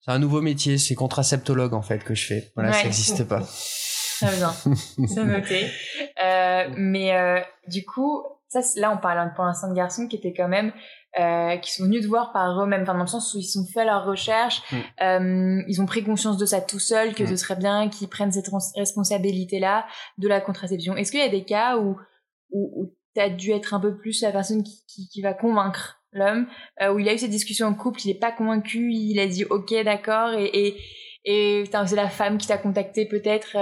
c'est un nouveau métier, c'est contraceptologue en fait que je fais. Voilà, ça n'existe pas. Très bien, c'est noté. mais du coup, ça, là, on parle pour l'instant de garçons qui étaient quand même, euh, qui sont venus te voir par eux-mêmes, enfin, dans le sens où ils ont fait leur recherche, mm. euh, ils ont pris conscience de ça tout seuls, que mm. ce serait bien qu'ils prennent cette responsabilité-là de la contraception. Est-ce qu'il y a des cas où, où, où tu as dû être un peu plus la personne qui, qui, qui va convaincre l'homme, euh, où il a eu cette discussion en couple, il n'est pas convaincu, il a dit ok, d'accord, et, et, et c'est la femme qui t'a contacté peut-être.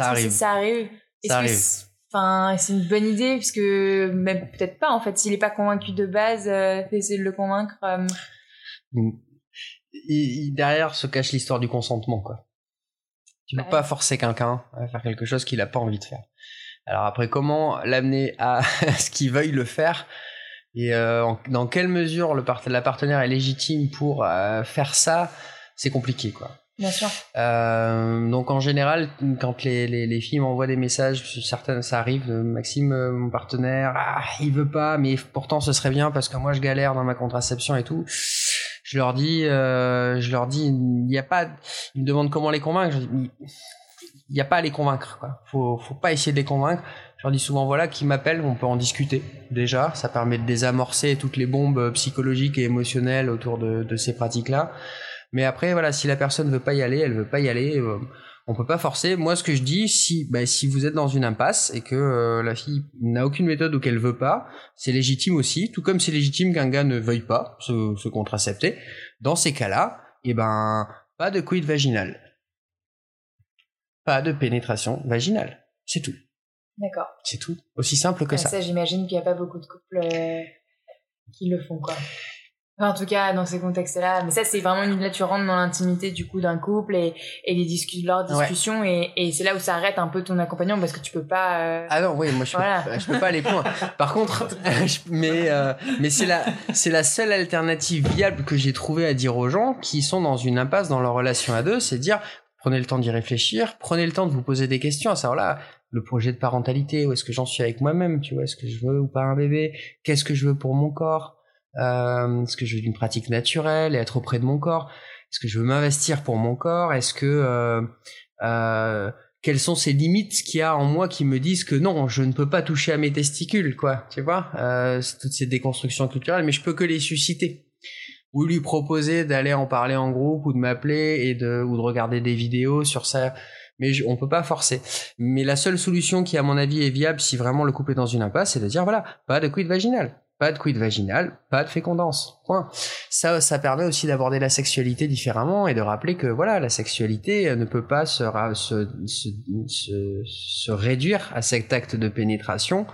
Ça arrive. Ça arrive. Ça arrive. Enfin, c'est une bonne idée? Puisque même peut-être pas en fait. S'il est pas convaincu de base, euh, essayer de le convaincre. Euh... Derrière se cache l'histoire du consentement, quoi. Tu peux pas forcer quelqu'un à faire quelque chose qu'il a pas envie de faire. Alors après, comment l'amener à ce qu'il veuille le faire? Et euh, dans quelle mesure le la partenaire est légitime pour faire ça, c'est compliqué, quoi. Bien sûr. Euh, donc en général, quand les, les, les filles m'envoient des messages, certaines, ça arrive, de Maxime, euh, mon partenaire, ah, il veut pas, mais pourtant ce serait bien parce que moi je galère dans ma contraception et tout. Je leur dis, euh, je leur dis, il n'y a pas, ils me demandent comment les convaincre. Je dis, il n'y a pas à les convaincre, quoi. Faut, faut pas essayer de les convaincre. Je leur dis souvent, voilà, qui m'appelle, on peut en discuter déjà. Ça permet de désamorcer toutes les bombes psychologiques et émotionnelles autour de, de ces pratiques-là. Mais après, voilà, si la personne veut pas y aller, elle veut pas y aller. Euh, on peut pas forcer. Moi, ce que je dis, si, bah, si vous êtes dans une impasse et que euh, la fille n'a aucune méthode ou qu'elle veut pas, c'est légitime aussi. Tout comme c'est légitime qu'un gars ne veuille pas se, se contracepter. Dans ces cas-là, eh ben, pas de quid vaginal. Pas de pénétration vaginale. C'est tout. D'accord. C'est tout. Aussi simple que ça. Ça, j'imagine qu'il n'y a pas beaucoup de couples euh, qui le font, quoi en tout cas, dans ces contextes-là. Mais ça, c'est vraiment une, là, tu rentres dans l'intimité, du coup, d'un couple et, et les discussions, leurs discussions. Et, et c'est là où ça arrête un peu ton accompagnement parce que tu peux pas. Euh, ah non, oui, moi, je, peux, je peux pas aller plus loin. Par contre, mais, euh, mais c'est la, c'est la seule alternative viable que j'ai trouvé à dire aux gens qui sont dans une impasse dans leur relation à deux, c'est dire, prenez le temps d'y réfléchir, prenez le temps de vous poser des questions, à savoir là, le projet de parentalité, où est-ce que j'en suis avec moi-même, tu vois, est-ce que je veux ou pas un bébé, qu'est-ce que je veux pour mon corps, euh, Est-ce que je veux une pratique naturelle et être auprès de mon corps? Est-ce que je veux m'investir pour mon corps? Est-ce que euh, euh, quelles sont ces limites qu'il y a en moi qui me disent que non, je ne peux pas toucher à mes testicules, quoi, tu vois? Euh, Toutes ces déconstructions culturelles, mais je peux que les susciter. ou lui proposer d'aller en parler en groupe ou de m'appeler et de ou de regarder des vidéos sur ça. Mais on peut pas forcer. Mais la seule solution qui, à mon avis, est viable si vraiment le couple est dans une impasse, c'est de dire voilà, pas de quid vaginal, pas de quid vaginal, pas de fécondance. Point. Ça, ça permet aussi d'aborder la sexualité différemment et de rappeler que voilà, la sexualité ne peut pas se, se, se, se réduire à cet acte de pénétration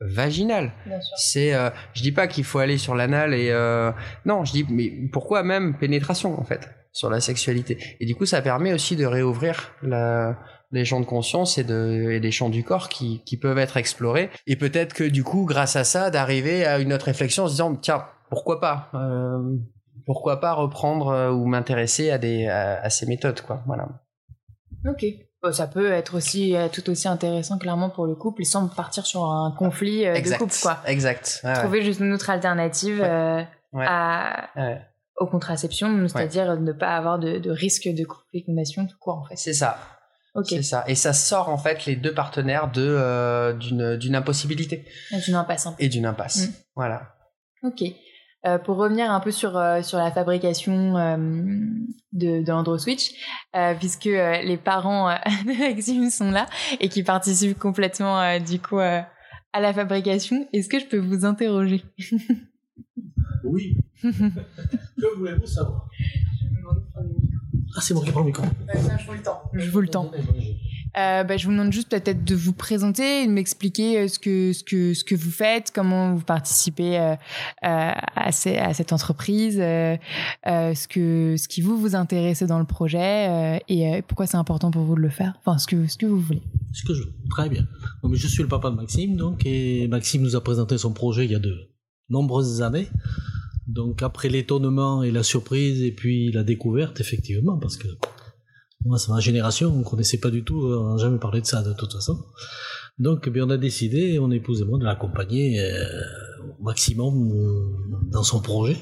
vaginal. C'est, euh, je dis pas qu'il faut aller sur l'anal et euh, non, je dis mais pourquoi même pénétration en fait sur la sexualité? Et du coup, ça permet aussi de réouvrir la, les champs de conscience et, de, et des champs du corps qui, qui peuvent être explorés. Et peut-être que du coup, grâce à ça, d'arriver à une autre réflexion en se disant, tiens, pourquoi pas euh, Pourquoi pas reprendre euh, ou m'intéresser à, des, à, ces méthodes, quoi. Voilà. Ok. ça peut être aussi euh, tout aussi intéressant clairement pour le couple sans partir sur un conflit de couple quoi. Exact. Trouver juste une autre alternative à aux contraceptions, c'est-à-dire ne pas avoir de, de risque de fécondation tout court en fait. C'est ça. C'est ça. Et ça sort en fait les deux partenaires de euh, d'une d'une impossibilité. Et d'une impasse. Et d'une impasse. Mm. Voilà. Ok. Euh, pour revenir un peu sur euh, sur la fabrication euh, de, de euh, puisque les parents de Maxime sont là et qui participent complètement du coup à la fabrication, est-ce que je peux vous interroger? Oui. que voulez-vous savoir? Ah, c'est moi qui prends le micro. je vous le temps. Je vous le temps. Euh, bah, je vous demande juste peut-être de vous présenter, de m'expliquer euh, ce que ce que ce que vous faites, comment vous participez euh, à, ces, à, cette entreprise, euh, ce que ce qui vous vous intéresse dans le projet et pourquoi c'est important pour vous de le faire. Enfin, ce que ce que vous voulez. Ce que je très bien. Donc, je suis le papa de Maxime, donc et Maxime nous a présenté son projet il y a de nombreuses années. Donc après l'étonnement et la surprise et puis la découverte, effectivement, parce que moi, c'est ma génération, on connaissait pas du tout, on n'a jamais parlé de ça de toute façon. Donc, bien, on a décidé, mon épouse et moi, de l'accompagner euh, au maximum euh, dans son projet.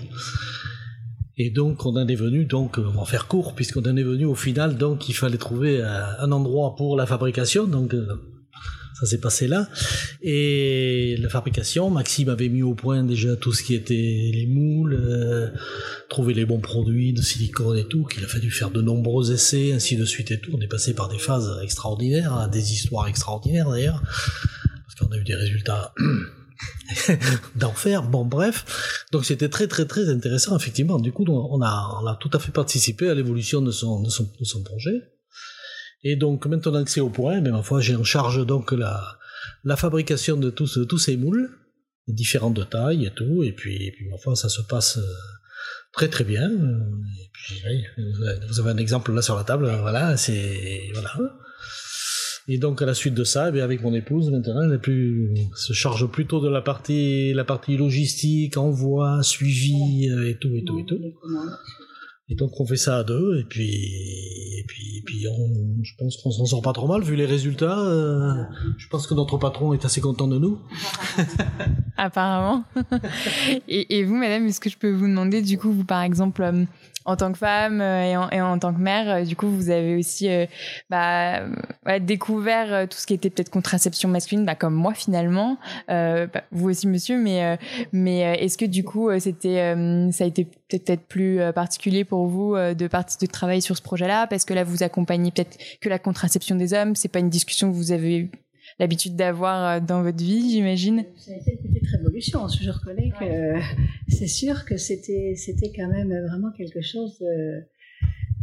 Et donc, on en est venu, donc, on va faire court, puisqu'on en est venu au final, donc, il fallait trouver un endroit pour la fabrication. Donc, euh, ça s'est passé là. Et la fabrication, Maxime avait mis au point déjà tout ce qui était les moules, euh, trouver les bons produits de silicone et tout, qu'il a fallu faire de nombreux essais, ainsi de suite et tout. On est passé par des phases extraordinaires, hein, des histoires extraordinaires d'ailleurs, parce qu'on a eu des résultats d'enfer. Bon, bref. Donc c'était très très très intéressant, effectivement. Du coup, on a, on a tout à fait participé à l'évolution de son, de son, de son projet. Et donc maintenant que c'est au point, mais ma j'ai en charge donc la, la fabrication de tous, tous ces moules, différentes tailles et tout, et puis, et puis ma foi, ça se passe euh, très très bien. Et puis, vous avez un exemple là sur la table, voilà, c'est voilà. Et donc à la suite de ça, eh avec mon épouse maintenant, elle se charge plutôt de la partie, la partie logistique, envoi, suivi euh, et tout et tout et tout. Et donc on fait ça à deux, et puis, puis, puis on, je pense qu'on s'en sort pas trop mal vu les résultats. Euh, je pense que notre patron est assez content de nous. Apparemment. et, et, vous, madame, est-ce que je peux vous demander, du coup, vous par exemple, euh, en tant que femme euh, et, en, et, en, tant que mère, euh, du coup, vous avez aussi euh, bah, découvert tout ce qui était peut-être contraception masculine, bah, comme moi finalement, euh, bah, vous aussi monsieur, mais mais est-ce que du coup c'était ça a été peut-être plus particulier pour vous de partir de travailler sur ce projet-là? Parce que là vous accompagnez peut-être que la contraception des hommes, c'est pas une discussion que vous avez l'habitude d'avoir dans votre vie, j'imagine. Ça a été une petite révolution. Je reconnais que c'est sûr que c'était c'était quand même vraiment quelque chose de,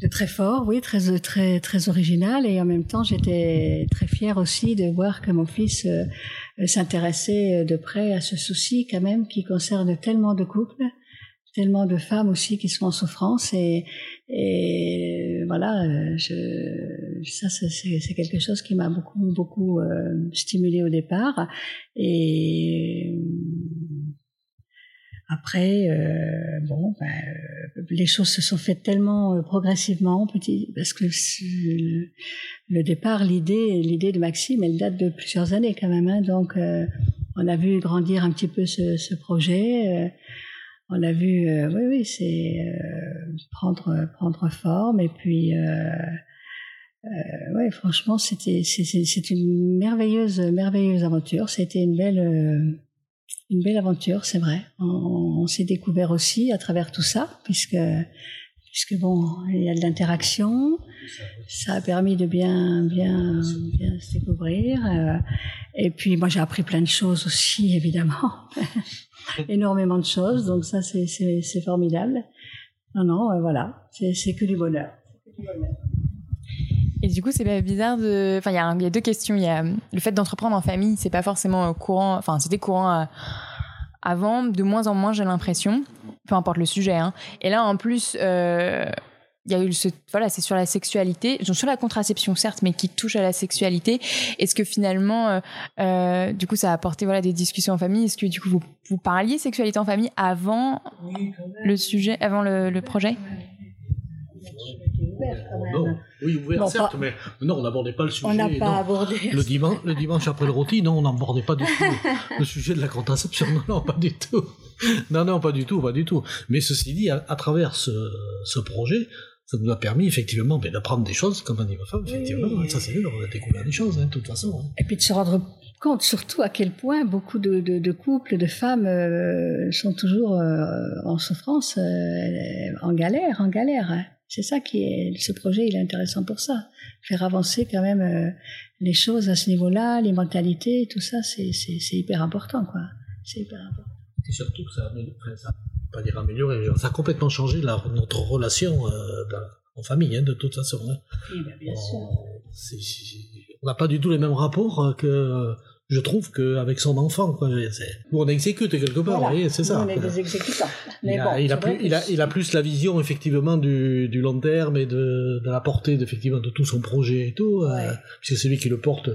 de, très fort, oui, très très très original et en même temps j'étais très fière aussi de voir que mon fils euh, s'intéressait de près à ce souci quand même qui concerne tellement de couples tellement de femmes aussi qui sont en souffrance et, voilà, je, ça c'est quelque chose qui m'a beaucoup beaucoup euh, stimulé au départ. Et après euh, bon ben, euh, les choses se sont faites tellement euh, progressivement petit parce que le départ l'idée l'idée de Maxime elle date de plusieurs années quand même hein, donc euh, on a vu grandir un petit peu ce projet on a vu, euh, oui, oui, c'est euh, prendre prendre forme et puis, euh, ouais, franchement, c'était c'est une merveilleuse merveilleuse aventure. C'était une belle une belle aventure, c'est vrai. On, s'est découvert aussi à travers tout ça, puisque puisque bon, il y a de l'interaction. Ça a permis de bien bien bien se découvrir. Euh, et puis moi j'ai appris plein de choses aussi, évidemment, énormément de choses. Donc ça c'est c'est formidable. Non non, euh, voilà, c'est que du bonheur. Que du bonheur. Et du coup, c'est pas bizarre de. Enfin, il y, a deux questions. Il y a le fait d'entreprendre en famille, c'est pas forcément courant. Enfin, c'était courant euh, avant, de moins en moins, j'ai l'impression. Peu importe le sujet. Hein. Et là, en plus, euh, il y a eu ce. Voilà, c'est sur la sexualité, sur la contraception, certes, mais qui touche à la sexualité. Est-ce que finalement, euh, du coup, ça a apporté voilà, des discussions en famille? Est-ce que du coup, vous, vous parliez sexualité en famille avant le sujet, avant le projet? Oui, ouvert, certes, mais non, on n'abordait pas le sujet. On n'a pas abordé. Le dimanche, le dimanche après le rôti, non, on n'abordait pas du tout le sujet de la contraception. Non, non, pas du tout. Non, non, pas du tout, pas du tout. Mais ceci dit, à, travers ce, ce, projet, ça nous a permis effectivement ben, d'apprendre des choses, comme on dit ma femme, effectivement. Ça, c'est on a découvert des choses, hein, de toute façon. Hein. Et puis de se rendre compte surtout à quel point beaucoup de, de, de couples, de femmes euh, sont toujours euh, en souffrance, euh, en galère, en galère. Hein. C'est ça qui est, ce projet, il est intéressant pour ça. Faire avancer quand même les choses à ce niveau-là, les mentalités, tout ça, c'est, hyper important, quoi. C'est hyper important. Et surtout que ça ça, pas dire amélioré, ça a complètement changé la, notre relation euh, en famille, hein, de toute façon. Hein. Oui, ben, bien sûr. on n'a pas du tout les mêmes rapports euh, que je trouve qu'avec son enfant, quoi, on exécute quelque part, voilà. c'est ça. on est des exécutants. Mais il, a, il, a plus, il, a, il, a, plus la vision effectivement du, du long terme et de, de la portée effectivement de tout son projet et tout, euh, puisque c'est lui qui le porte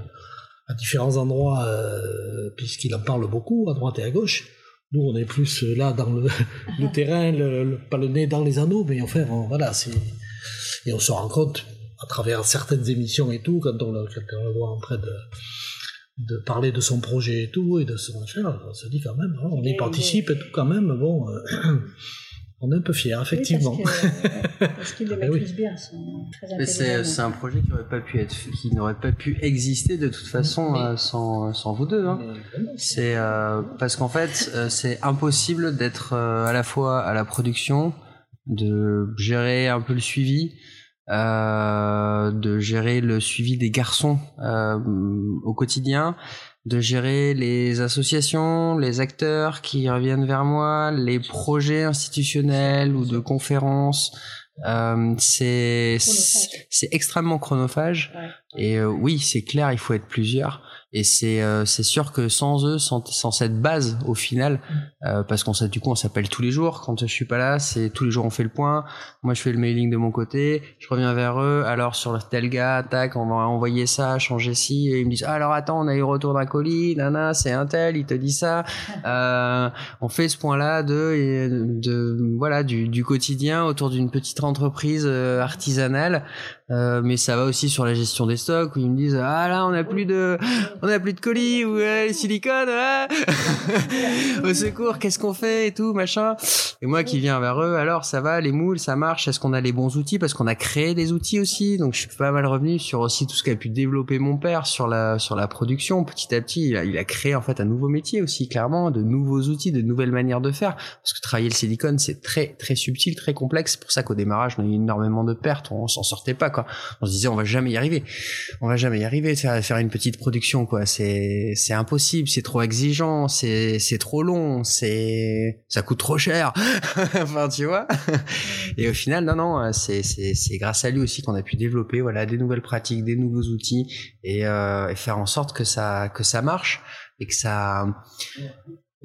à différents endroits, euh, puisqu'il en parle beaucoup à droite et à gauche. Nous, on est plus là dans le, le terrain, le, pas le nez dans les anneaux, mais enfin, voilà, c'est et on se rend compte à travers certaines émissions et tout, quand on le, quand on le voit en train de de parler de son projet et tout, et de son machin, on se dit quand même, hein, on y participe et tout quand même, bon, euh, on est un peu fiers, effectivement. parce, qu'ils le maîtrisent bien, sont très C'est un projet qui n'aurait pas pu être, qui n'aurait pas pu exister de toute façon euh, sans, sans vous deux. Hein. C'est euh, parce qu'en fait, c'est impossible d'être à la fois à la production, de gérer un peu le suivi, euh, de gérer le suivi des garçons euh, au quotidien, de gérer les associations, les acteurs qui reviennent vers moi, les projets institutionnels ou de conférences. Euh, c'est c'est extrêmement chronophage. Et euh, oui c'est clair il faut être plusieurs et c'est euh, c'est sûr que sans eux, sans, sans cette base au final, mm. euh, parce qu'on du coup on s'appelle tous les jours. Quand je suis pas là, c'est tous les jours on fait le point. Moi je fais le mailing de mon côté, je reviens vers eux. Alors sur tel gars, tac, on va envoyer ça, changer ci. Et ils me disent ah, alors attends, on a eu retour d'un colis, nana, c'est un tel, il te dit ça. Euh, on fait ce point-là de de voilà du, du quotidien autour d'une petite entreprise euh, artisanale euh, mais ça va aussi sur la gestion des stocks où ils me disent ah là on a plus de on a plus de colis ou euh, silicone au secours qu'est-ce qu'on fait et tout machin et moi qui viens vers eux alors ça va les moules ça marche est-ce qu'on a les bons outils? Parce qu'on a créé des outils aussi donc je suis pas mal revenu sur aussi tout ce qu'a pu développer mon père sur la sur la production. Petit à petit il a, il a créé en fait un nouveau métier aussi clairement de nouveaux outils de nouvelles manières de faire. Parce que travailler le silicone c'est très très subtil très complexe. C'est pour ça qu'au démarrage on a eu énormément de pertes on s'en sortait pas on se disait on va jamais y arriver, on va jamais y arriver à faire une petite production quoi. C'est impossible, c'est trop exigeant, c'est trop long, c'est ça coûte trop cher. enfin tu vois. Et au final non non, c'est grâce à lui aussi qu'on a pu développer voilà des nouvelles pratiques, des nouveaux outils et, euh, faire en sorte que ça que ça marche et que ça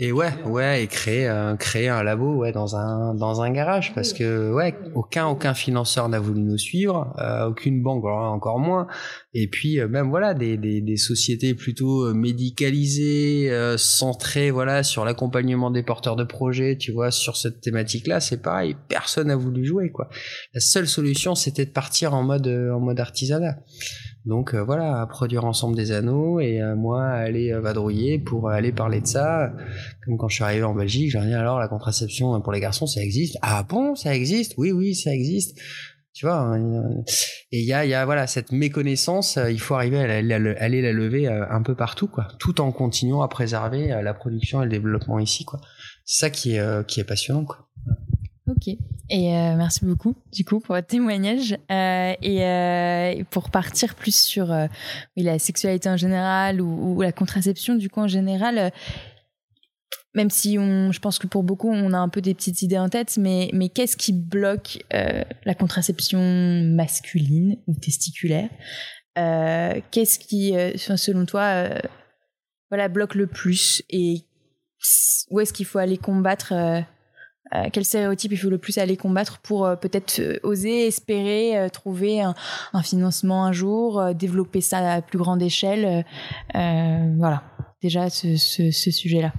et ouais, ouais, et créer euh, créer un labo ouais dans un dans un garage parce que ouais, aucun aucun financeur n'a voulu nous suivre, euh, aucune banque encore moins. Et puis euh, même voilà des, des des sociétés plutôt médicalisées, centrées voilà sur l'accompagnement des porteurs de projets, tu vois, sur cette thématique-là, c'est pareil, personne n'a voulu jouer quoi. La seule solution c'était de partir en mode en mode artisanat. Donc euh, voilà, à produire ensemble des anneaux et euh, moi aller euh, vadrouiller pour aller parler de ça. Comme quand je suis arrivé en Belgique, j'ai dit alors la contraception pour les garçons ça existe? Ah bon, ça existe? Oui oui, ça existe. tu vois. Hein, et il y a, y a voilà cette méconnaissance, euh, il faut arriver à, aller la lever euh, un peu partout, quoi, tout en continuant à préserver euh, la production et le développement ici. C'est ça qui est qui est passionnant, quoi. Ok. Et merci beaucoup, du coup, pour votre témoignage. Euh, et pour partir plus sur la sexualité en général ou, ou, la contraception, du coup, en général, même si on, je pense que pour beaucoup, on a un peu des petites idées en tête, mais, mais qu'est-ce qui bloque euh, la contraception masculine ou testiculaire? Euh, Qu'est-ce qui, euh, selon toi, voilà, bloque le plus Et où est-ce qu'il faut aller combattre quel stéréotype il faut le plus aller combattre pour peut-être oser espérer trouver un, un, financement un jour, développer ça à plus grande échelle Voilà déjà ce, ce, ce sujet-là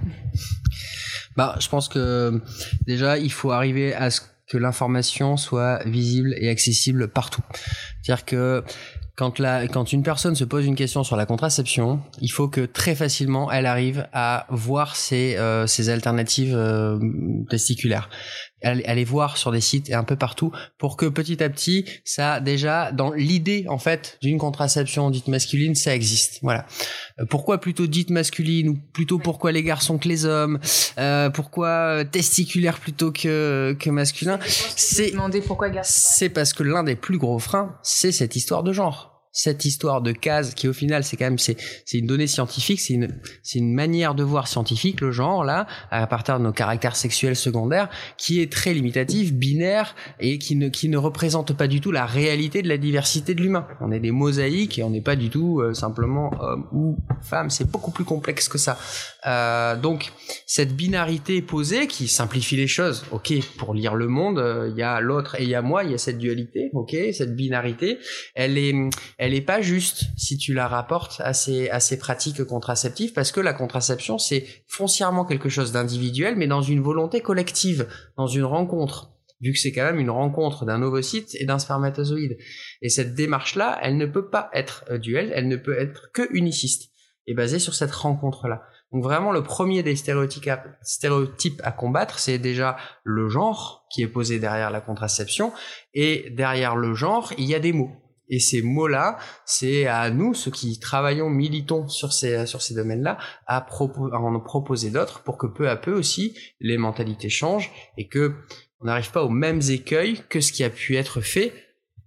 bah, je pense que déjà il faut arriver à ce que l'information soit visible et accessible partout. C'est-à-dire que quand, la, quand une personne se pose une question sur la contraception, il faut que très facilement elle arrive à voir ses, euh, ses alternatives euh, testiculaires. Aller voir sur des sites et un peu partout pour que petit à petit ça déjà dans l'idée en fait d'une contraception dite masculine ça existe. Voilà. Euh, pourquoi plutôt dite masculine ou plutôt pourquoi les garçons que les hommes euh, pourquoi euh, testiculaire plutôt que que masculin? C'est c'est parce que l'un des plus gros freins c'est cette histoire de genre cette histoire de case qui au final c'est quand même c'est c'est une donnée scientifique c'est une c'est une manière de voir scientifique le genre là à partir de nos caractères sexuels secondaires qui est très limitatif binaire et qui ne qui ne représente pas du tout la réalité de la diversité de l'humain. On est des mosaïques et on n'est pas du tout euh, simplement homme ou femme. C'est beaucoup plus complexe que ça. Euh, donc cette binarité posée qui simplifie les choses ok pour lire le monde euh, il y a l'autre et il y a moi il y a cette dualité ok cette binarité elle est elle est pas juste si tu la rapportes à ces, pratiques contraceptives parce que la contraception c'est foncièrement quelque chose d'individuel mais dans une volonté collective, dans une rencontre vu que c'est quand même une rencontre d'un ovocyte et d'un spermatozoïde. Et cette démarche-là, elle ne peut pas être euh, duelle, elle ne peut être que uniciste et basée sur cette rencontre-là. Donc vraiment, le premier des stéréotypes à combattre, c'est déjà le genre qui est posé derrière la contraception. Et derrière le genre, il y a des mots. Et ces mots-là, c'est à nous, ceux qui travaillons, militons sur ces, sur ces domaines-là, à, à en proposer d'autres pour que peu à peu aussi les mentalités changent et que on n'arrive pas aux mêmes écueils que ce qui a pu être fait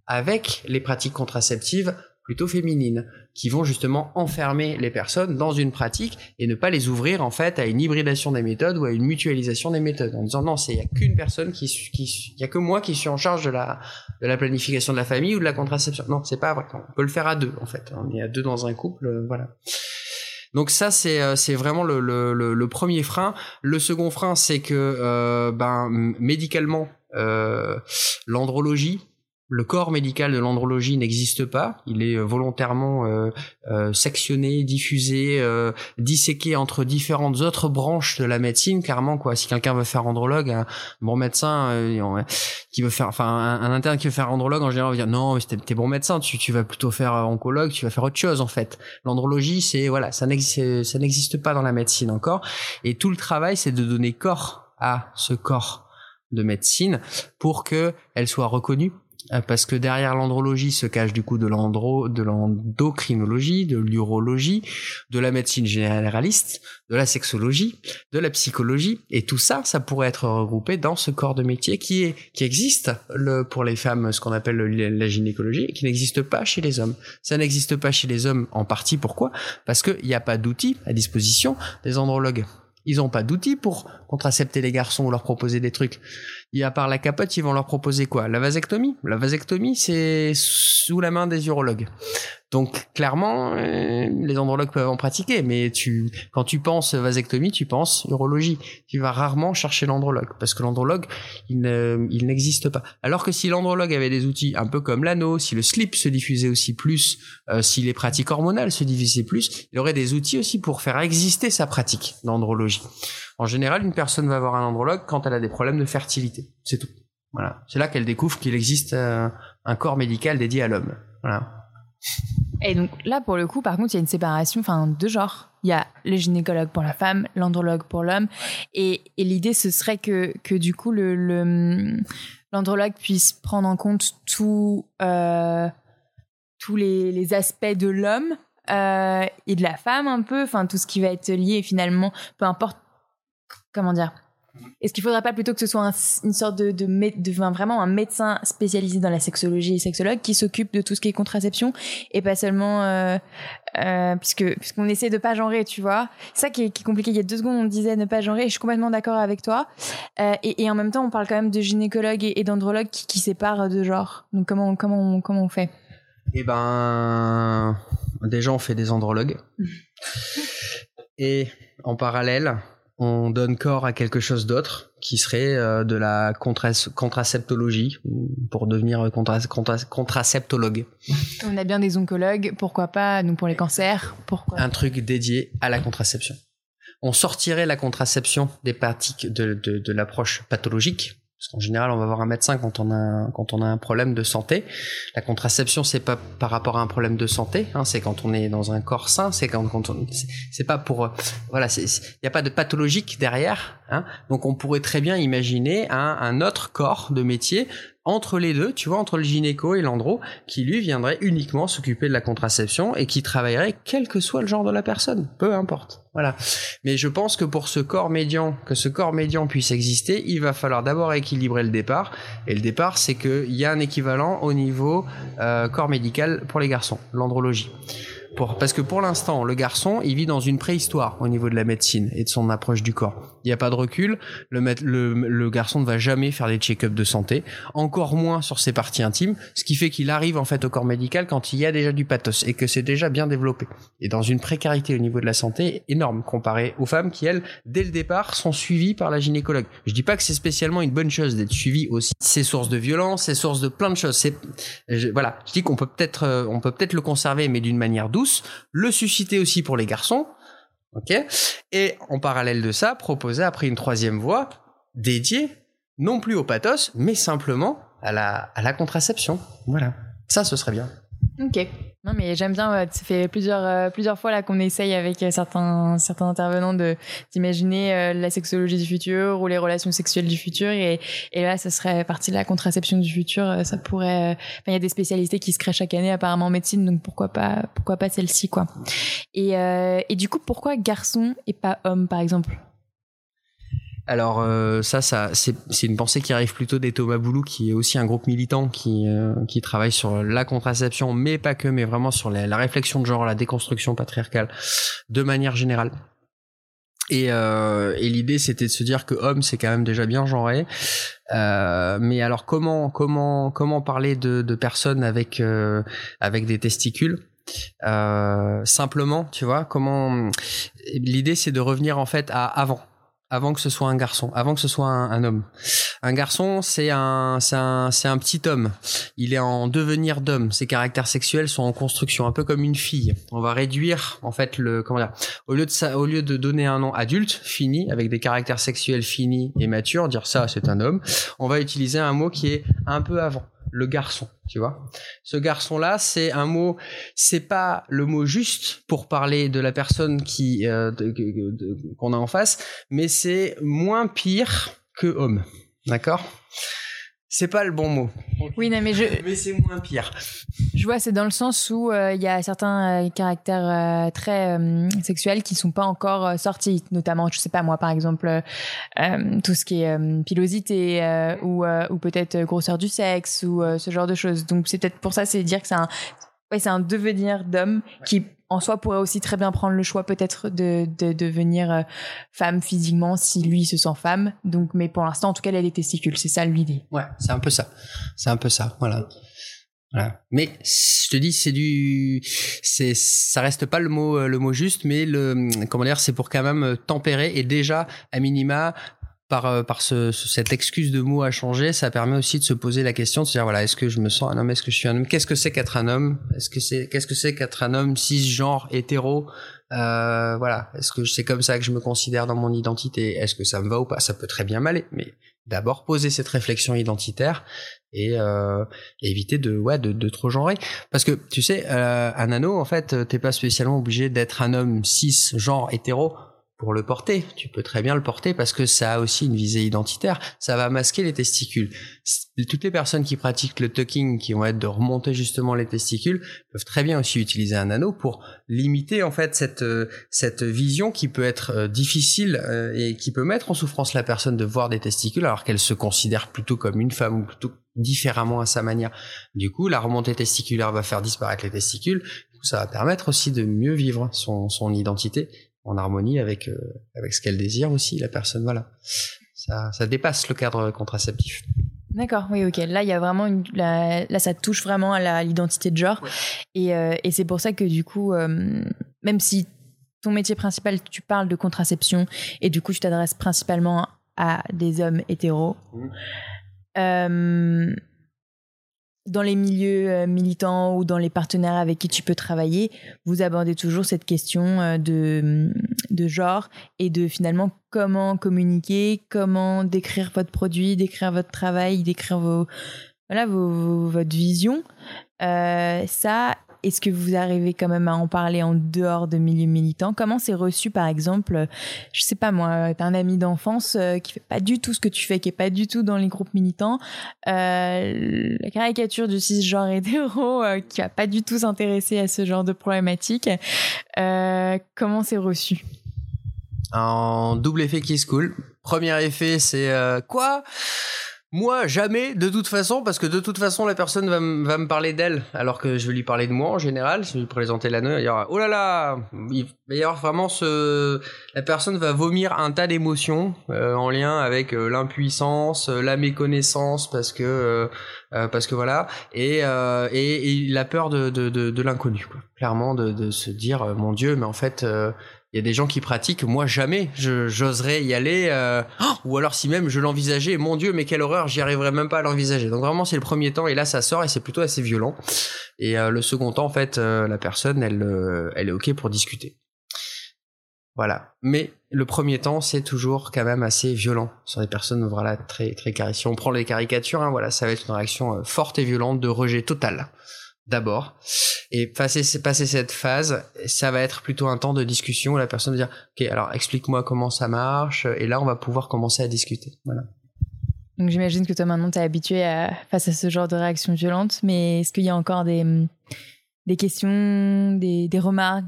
avec les pratiques contraceptives plutôt féminines, qui vont justement enfermer les personnes dans une pratique et ne pas les ouvrir en fait à une hybridation des méthodes ou à une mutualisation des méthodes, en disant non, c'est il y a qu'une personne qui, qui, y a que moi qui suis en charge de la de la planification de la famille ou de la contraception. Non, c'est pas vrai. On peut le faire à deux en fait. On est à deux dans un couple, euh, voilà. Donc ça c'est euh, c'est vraiment le, le, le, premier frein. Le second frein c'est que euh, ben médicalement euh, l'andrologie le corps médical de l'andrologie n'existe pas. Il est euh, volontairement euh, euh, sectionné, diffusé, euh, disséqué entre différentes autres branches de la médecine. Clairement, quoi. Si quelqu'un veut faire andrologue, un bon médecin euh, qui veut faire, enfin, un, interne qui veut faire andrologue, en général, va dire non, mais t'es bon médecin, tu, tu vas plutôt faire oncologue, tu vas faire autre chose en fait. L'andrologie, c'est voilà, ça n'existe, ça n'existe pas dans la médecine encore. Et tout le travail, c'est de donner corps à ce corps de médecine pour que elle soit reconnue euh, parce que derrière l'andrologie se cache du coup de l'andro, de l'endocrinologie, de l'urologie, de la médecine généraliste, de la sexologie, de la psychologie, et tout ça, ça pourrait être regroupé dans ce corps de métier qui est qui existe le, pour les femmes, ce qu'on appelle la gynécologie, et qui n'existe pas chez les hommes. Ça n'existe pas chez les hommes en partie. Pourquoi? Parce qu'il n'y a pas d'outils à disposition des andrologues. Ils n'ont pas d'outils pour contracepter les garçons ou leur proposer des trucs. Et à part la capote, ils vont leur proposer quoi? La vasectomie? La vasectomie, c'est sous la main des urologues. Donc clairement, euh, les andrologues peuvent en pratiquer, mais tu, quand tu penses vasectomie, tu penses urologie. Tu vas rarement chercher l'andrologue, parce que l'andrologue, il, n'existe pas. Alors que si l'andrologue avait des outils un peu comme l'anneau, si le slip se diffusait aussi plus, euh, si les pratiques hormonales se diffusaient plus, il aurait des outils aussi pour faire exister sa pratique d'andrologie. En général, une personne va avoir un andrologue quand elle a des problèmes de fertilité. C'est tout. Voilà. C'est là qu'elle découvre qu'il existe euh, un corps médical dédié à l'homme. Voilà. Et donc là, pour le coup, par contre, il y a une séparation, enfin, de genre. Il y a le gynécologue pour la femme, l'andrologue pour l'homme, et, l'idée ce serait que que du coup le l'andrologue puisse prendre en compte tout, euh, tous les, aspects de l'homme euh, et de la femme un peu, enfin tout ce qui va être lié finalement, peu importe, comment dire. Est-ce qu'il faudrait pas plutôt que ce soit un- une sorte de, de, mé- de- enfin, vraiment un médecin spécialisé dans la sexologie et sexologue qui s'occupe de tout ce qui est contraception et pas seulement euh, euh, puisque puisqu'on essaie de pas genrer, tu vois. Ça qui est, qui est compliqué. Il y a deux secondes, on disait ne pas genrer. Et je suis complètement d'accord avec toi. Euh, et, et en même temps, on parle quand même de gynécologue et, et d'andrologue qui, qui séparent de genre. Donc comment comment on, comment on fait? Eh ben, déjà, on fait des andrologues. Et en parallèle, on donne corps à quelque chose d'autre, qui serait euh, de la contras- contraceptologie, pour devenir contra- contra- contraceptologue. On a bien des oncologues, pourquoi pas nous pour les cancers, pourquoi Un truc dédié à la contraception. On sortirait la contraception des pratiques de, de, de l'approche pathologique. Parce qu'en général, on va voir un médecin quand on a un, quand on a un problème de santé. La contraception, c'est pas par rapport à un problème de santé, hein, c'est quand on est dans un corps sain, c'est quand, quand on, c'est- pas pour, euh, voilà, il n'y a pas de pathologique derrière. Hein, donc on pourrait très bien imaginer un autre corps de métier entre les deux, tu vois, entre le gynéco et l'andro, qui lui viendrait uniquement s'occuper de la contraception et qui travaillerait quel que soit le genre de la personne, peu importe. Voilà. Mais je pense que pour ce corps médian, que ce corps médian puisse exister, il va falloir d'abord équilibrer le départ. Et le départ, c'est qu'il y a un équivalent au niveau euh, corps médical pour les garçons, l'andrologie. Pour, parce que pour l'instant, le garçon, il vit dans une préhistoire au niveau de la médecine et de son approche du corps. Il n'y a pas de recul. Le, le, le garçon ne va jamais faire des check-ups de santé, encore moins sur ses parties intimes, ce qui fait qu'il arrive en fait au corps médical quand il y a déjà du pathos et que c'est déjà bien développé. Et dans une précarité au niveau de la santé énorme comparée aux femmes qui, elles, dès le départ, sont suivies par la gynécologue. Je dis pas que c'est spécialement une bonne chose d'être suivi aussi. C'est source de violence, c'est source de plein de choses. C'est, voilà. Je dis qu'on peut peut-être, euh, on peut peut-être le conserver, mais d'une manière douce. Le susciter aussi pour les garçons. Ok? Et en parallèle de ça, proposer après une troisième voie dédiée, non plus au pathos, mais simplement à la, à la contraception. Voilà. Ça, ce serait bien. Non, mais j'aime bien. ça fait plusieurs euh, plusieurs fois là qu'on essaye avec euh, certains certains intervenants de d'imaginer euh, la sexologie du futur ou les relations sexuelles du futur et et là, ça serait partie de la contraception du futur. Ça pourrait. Enfin, il y a des spécialités qui se créent chaque année apparemment en médecine, donc pourquoi pas pourquoi pas celle-ci quoi. Et euh, et du coup, pourquoi garçon et pas homme par exemple? Alors euh, ça, ça c'est une pensée qui arrive plutôt des Thomas Boulou, qui est aussi un groupe militant qui euh, travaille sur la contraception, mais pas que, mais vraiment sur la, la réflexion de genre, la déconstruction patriarcale, de manière générale. Et, euh, et l'idée, c'était de se dire que homme, c'est quand même déjà bien genré. Euh, mais alors, comment comment comment parler de, de personnes avec euh, avec des testicules? Euh, Simplement, tu vois, comment L'idée, c'est de revenir en fait à avant avant que ce soit un garçon, avant que ce soit un, homme. Un garçon, c'est un, c'est un, c'est un petit homme. Il est en devenir d'homme. Ses caractères sexuels sont en construction, un peu comme une fille. On va réduire, en fait, le, comment dire, au lieu de ça, au lieu de donner un nom adulte, fini, avec des caractères sexuels finis et matures, dire ça, c'est un homme, on va utiliser un mot qui est un peu avant. Le garçon, tu vois. Ce garçon-là, c'est un mot c'est pas le mot juste pour parler de la personne qui euh, qu'on a en face, mais c'est moins pire que homme. D'accord? C'est pas le bon mot. Oui, non, mais je Mais c'est moins pire. Je vois, c'est dans le sens où euh, il y a certains euh, caractères euh, très euh, sexuels qui sont pas encore euh, sortis, notamment, je sais pas moi, par exemple, tout ce qui est euh, pilosité euh, ou, euh, ou peut-être grosseur du sexe ou euh, ce genre de choses. Donc c'est peut-être pour ça, c'est dire que c'est un, ouais, c'est un devenir d'homme qui en soi pourrait aussi très bien prendre le choix peut-être de, de devenir euh, femme physiquement si lui se sent femme. Donc, mais pour l'instant, en tout cas, elle a les testicules, c'est ça l'idée. Ouais, c'est un peu ça. C'est un peu ça, voilà. Voilà. Mais je te dis, c'est du, c'est, ça reste pas le mot, euh, le mot juste, mais le, comment dire, c'est pour quand même euh, tempérer et déjà à minima par euh, par ce, ce- cette excuse de mot à changer, ça permet aussi de se poser la question de se dire voilà, est-ce que je me sens un homme, est-ce que je suis un homme, qu'est-ce que c'est qu'être un homme, est-ce que c'est qu'est-ce que c'est qu'être un homme cisgenre hétéro, euh, voilà, est-ce que c'est comme ça que je me considère dans mon identité, est-ce que ça me va ou pas, ça peut très bien m'aller, mais d'abord poser cette réflexion identitaire et, euh, éviter de ouais de, de trop genrer. Parce que tu sais euh, un anneau en fait t'es pas spécialement obligé d'être un homme cis genre hétéro pour le porter. Tu peux très bien le porter parce que ça a aussi une visée identitaire. Ça va masquer les testicules. Toutes les personnes qui pratiquent le tucking, qui vont être de remonter justement les testicules, peuvent très bien aussi utiliser un anneau pour limiter en fait cette euh, cette vision qui peut être euh, difficile euh, et qui peut mettre en souffrance la personne de voir des testicules alors qu'elle se considère plutôt comme une femme ou plutôt différemment à sa manière. Du coup, la remontée testiculaire va faire disparaître les testicules. ça va permettre aussi de mieux vivre son, son identité en harmonie avec euh, avec ce qu'elle désire aussi la personne voilà ça ça dépasse le cadre contraceptif D'accord, oui, ok. Là, il y a vraiment une, là, ça touche vraiment à l'identité de genre, et, euh, et c'est pour ça que du coup, euh, même si ton métier principal, tu parles de contraception, et du coup, tu t'adresses principalement à des hommes hétéros. Mmh dans les milieux euh, militants ou dans les partenaires avec qui tu peux travailler, vous abordez toujours cette question euh, de, de genre et de finalement comment communiquer, comment décrire votre produit, décrire votre travail, décrire vos, voilà, vos, votre vision. Euh, ça, est-ce que vous arrivez quand même à en parler en dehors de milieux militants? Comment c'est reçu, par exemple, je sais pas moi, t'as un ami d'enfance euh, qui fait pas du tout ce que tu fais, qui est pas du tout dans les groupes militants, euh, la caricature du cisgenre hétéro euh, qui va pas du tout s'intéresser à ce genre de problématique. comment c'est reçu? En double effet qui se cool. Premier effet, c'est quoi? Moi, jamais, de toute façon, parce que de toute façon, la personne va, va me parler d'elle, alors que je vais lui parler de moi en général. Si je lui présenter l'anneau, il y aura, oh là là, il va y avoir vraiment ce, la personne va vomir un tas d'émotions euh, en lien avec euh, l'impuissance, euh, la méconnaissance, parce que, parce que voilà, et, et, la peur de, de, de, de l'inconnu, clairement, de, de se dire, mon Dieu, mais en fait, il y a des gens qui pratiquent, moi jamais, j'oserais y aller, euh, ou alors si même je l'envisageais, mon Dieu, mais quelle horreur, j'y arriverais même pas à l'envisager. Donc vraiment c'est le premier temps et là ça sort et c'est plutôt assez violent. Et euh, le second temps en fait, euh, la personne elle, elle est ok pour discuter. Voilà. Mais le premier temps, c'est toujours quand même assez violent sur des personnes voilà très très. Si on prend les caricatures, hein, voilà, ça va être une réaction forte et violente de rejet total d'abord. Et passer, cette phase, ça va être plutôt un temps de discussion où la personne va dire, ok, alors explique-moi comment ça marche, et là on va pouvoir commencer à discuter. Voilà. Donc j'imagine que toi maintenant tu es habitué à, face à ce genre de réaction violente, mais est-ce qu'il y a encore des, des questions, des, remarques,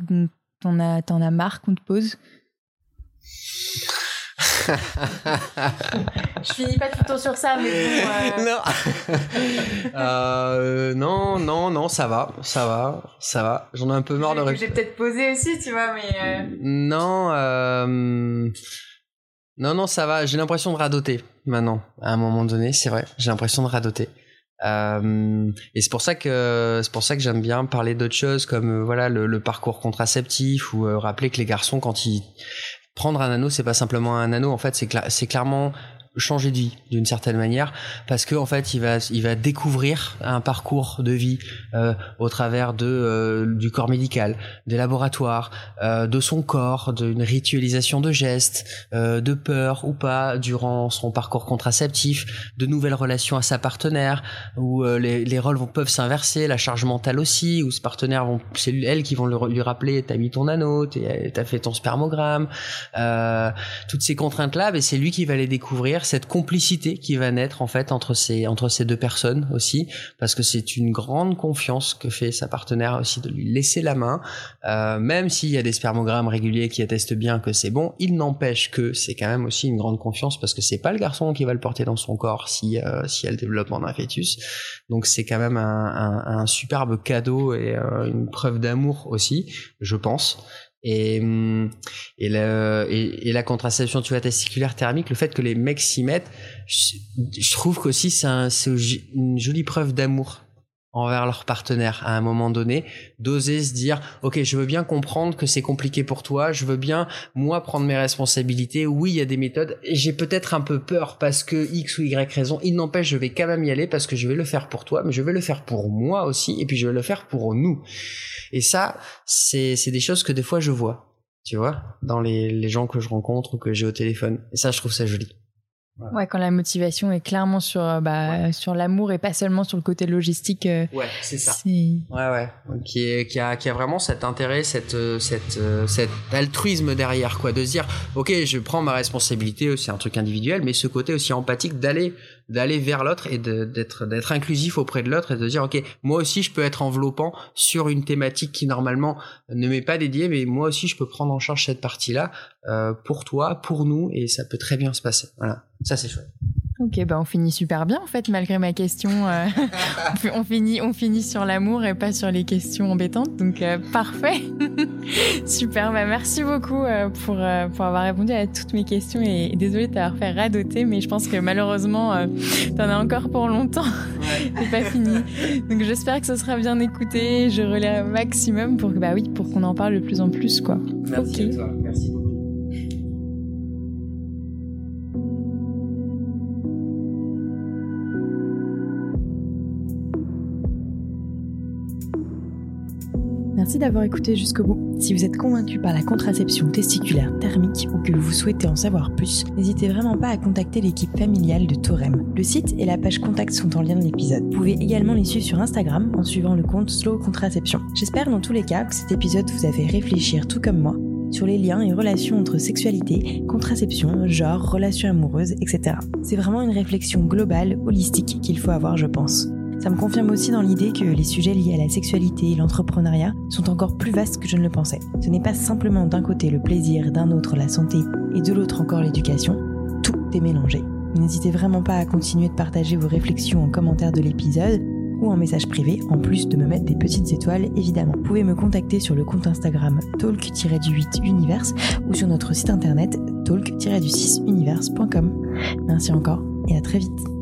t'en as, as marre qu'on te pose? Je finis pas tout le temps sur ça, mais bon, euh. Euh, non. non, non, ça va, ça va, ça va. J'en ai un peu marre de. J'ai peut-être posé aussi, tu vois, mais. Euh. Non, non, non, ça va. J'ai l'impression de radoter maintenant. À un moment donné, c'est vrai. J'ai l'impression de radoter. et c'est pour ça que c'est pour ça que j'aime bien parler d'autres choses comme voilà le, le, parcours contraceptif ou rappeler que les garçons quand ils prendre un anneau, c'est pas simplement un anneau. En fait, c'est clairement changer de vie d'une certaine manière parce que en fait il va il va découvrir un parcours de vie euh, au travers de euh, du corps médical des laboratoires euh, de son corps d'une ritualisation de gestes euh, de peur ou pas durant son parcours contraceptif de nouvelles relations à sa partenaire où euh, les, les rôles vont, peuvent s'inverser la charge mentale aussi où ce partenaire vont c'est elles qui vont lui rappeler t'as mis ton anneau t'as fait ton spermogramme toutes ces contraintes là mais c'est lui qui va les découvrir cette complicité qui va naître en fait entre ces entre ces deux personnes aussi parce que c'est une grande confiance que fait sa partenaire aussi de lui laisser la main. Euh, même s'il y a des spermogrammes réguliers qui attestent bien que c'est bon il n'empêche que c'est quand même aussi une grande confiance parce que c'est pas le garçon qui va le porter dans son corps si euh, si elle développe en un fœtus. Donc c'est quand même un, un, superbe cadeau et euh, une preuve d'amour aussi je pense et, hum, et, le, et, la contraception tu vois, testiculaire thermique, le fait que les mecs s'y mettent, je, trouve qu'aussi c'est un, une jolie preuve d'amour envers leur partenaire à un moment donné, d'oser se dire ok je veux bien comprendre que c'est compliqué pour toi, je veux bien moi prendre mes responsabilités, oui il y a des méthodes, j'ai peut-être un peu peur parce que X ou Y raison, il n'empêche je vais quand même y aller parce que je vais le faire pour toi, mais je vais le faire pour moi aussi et puis je vais le faire pour nous. Et ça c'est des choses que des fois je vois, tu vois, dans les, les gens que je rencontre ou que j'ai au téléphone. Et ça je trouve ça joli. Ouais, quand la motivation est clairement sur euh, bah, sur l'amour et pas seulement sur le côté logistique. Euh, ouais, c'est ça. Ouais, ouais. Qui, est, qui, a, qui a vraiment cet intérêt, cette, euh, cette, cet altruisme derrière, quoi. De se dire, ok, je prends ma responsabilité, c'est un truc individuel, mais ce côté aussi empathique d'aller d'aller vers l'autre et d'être d'être inclusif auprès de l'autre et de dire ok moi aussi je peux être enveloppant sur une thématique qui normalement ne m'est pas dédiée mais moi aussi je peux prendre en charge cette partie là euh, pour toi pour nous et ça peut très bien se passer voilà ça c'est chouette Ok, bah on finit super bien en fait, malgré ma question. Euh, on, finit, on finit sur l'amour et pas sur les questions embêtantes, donc euh, parfait. super, bah merci beaucoup pour, pour avoir répondu à toutes mes questions et, désolé de t'avoir fait radoter, mais je pense que malheureusement t'en as encore pour longtemps. C'est pas fini. Donc j'espère que ce sera bien écouté. Je relais un maximum pour que bah oui, pour qu'on en parle de plus en plus quoi. Merci à toi. Merci. Merci d'avoir écouté jusqu'au bout. Si vous êtes convaincu par la contraception testiculaire thermique ou que vous souhaitez en savoir plus, n'hésitez vraiment pas à contacter l'équipe familiale de Torem. Le site et la page contact sont en lien de l'épisode. Vous pouvez également les suivre sur Instagram en suivant le compte Slow Contraception. J'espère dans tous les cas que cet épisode vous a fait réfléchir tout comme moi sur les liens et relations entre sexualité, contraception, genre, relations amoureuses, etc. C'est vraiment une réflexion globale, holistique qu'il faut avoir, je pense. Ça me confirme aussi dans l'idée que les sujets liés à la sexualité et l'entrepreneuriat sont encore plus vastes que je ne le pensais. Ce n'est pas simplement d'un côté le plaisir, d'un autre la santé et de l'autre encore l'éducation, tout est mélangé. N'hésitez vraiment pas à continuer de partager vos réflexions en commentaire de l'épisode ou en message privé, en plus de me mettre des petites étoiles évidemment. Vous pouvez me contacter sur le compte Instagram talk-du8universe ou sur notre site internet talk-du6universe.com. Merci encore et à très vite.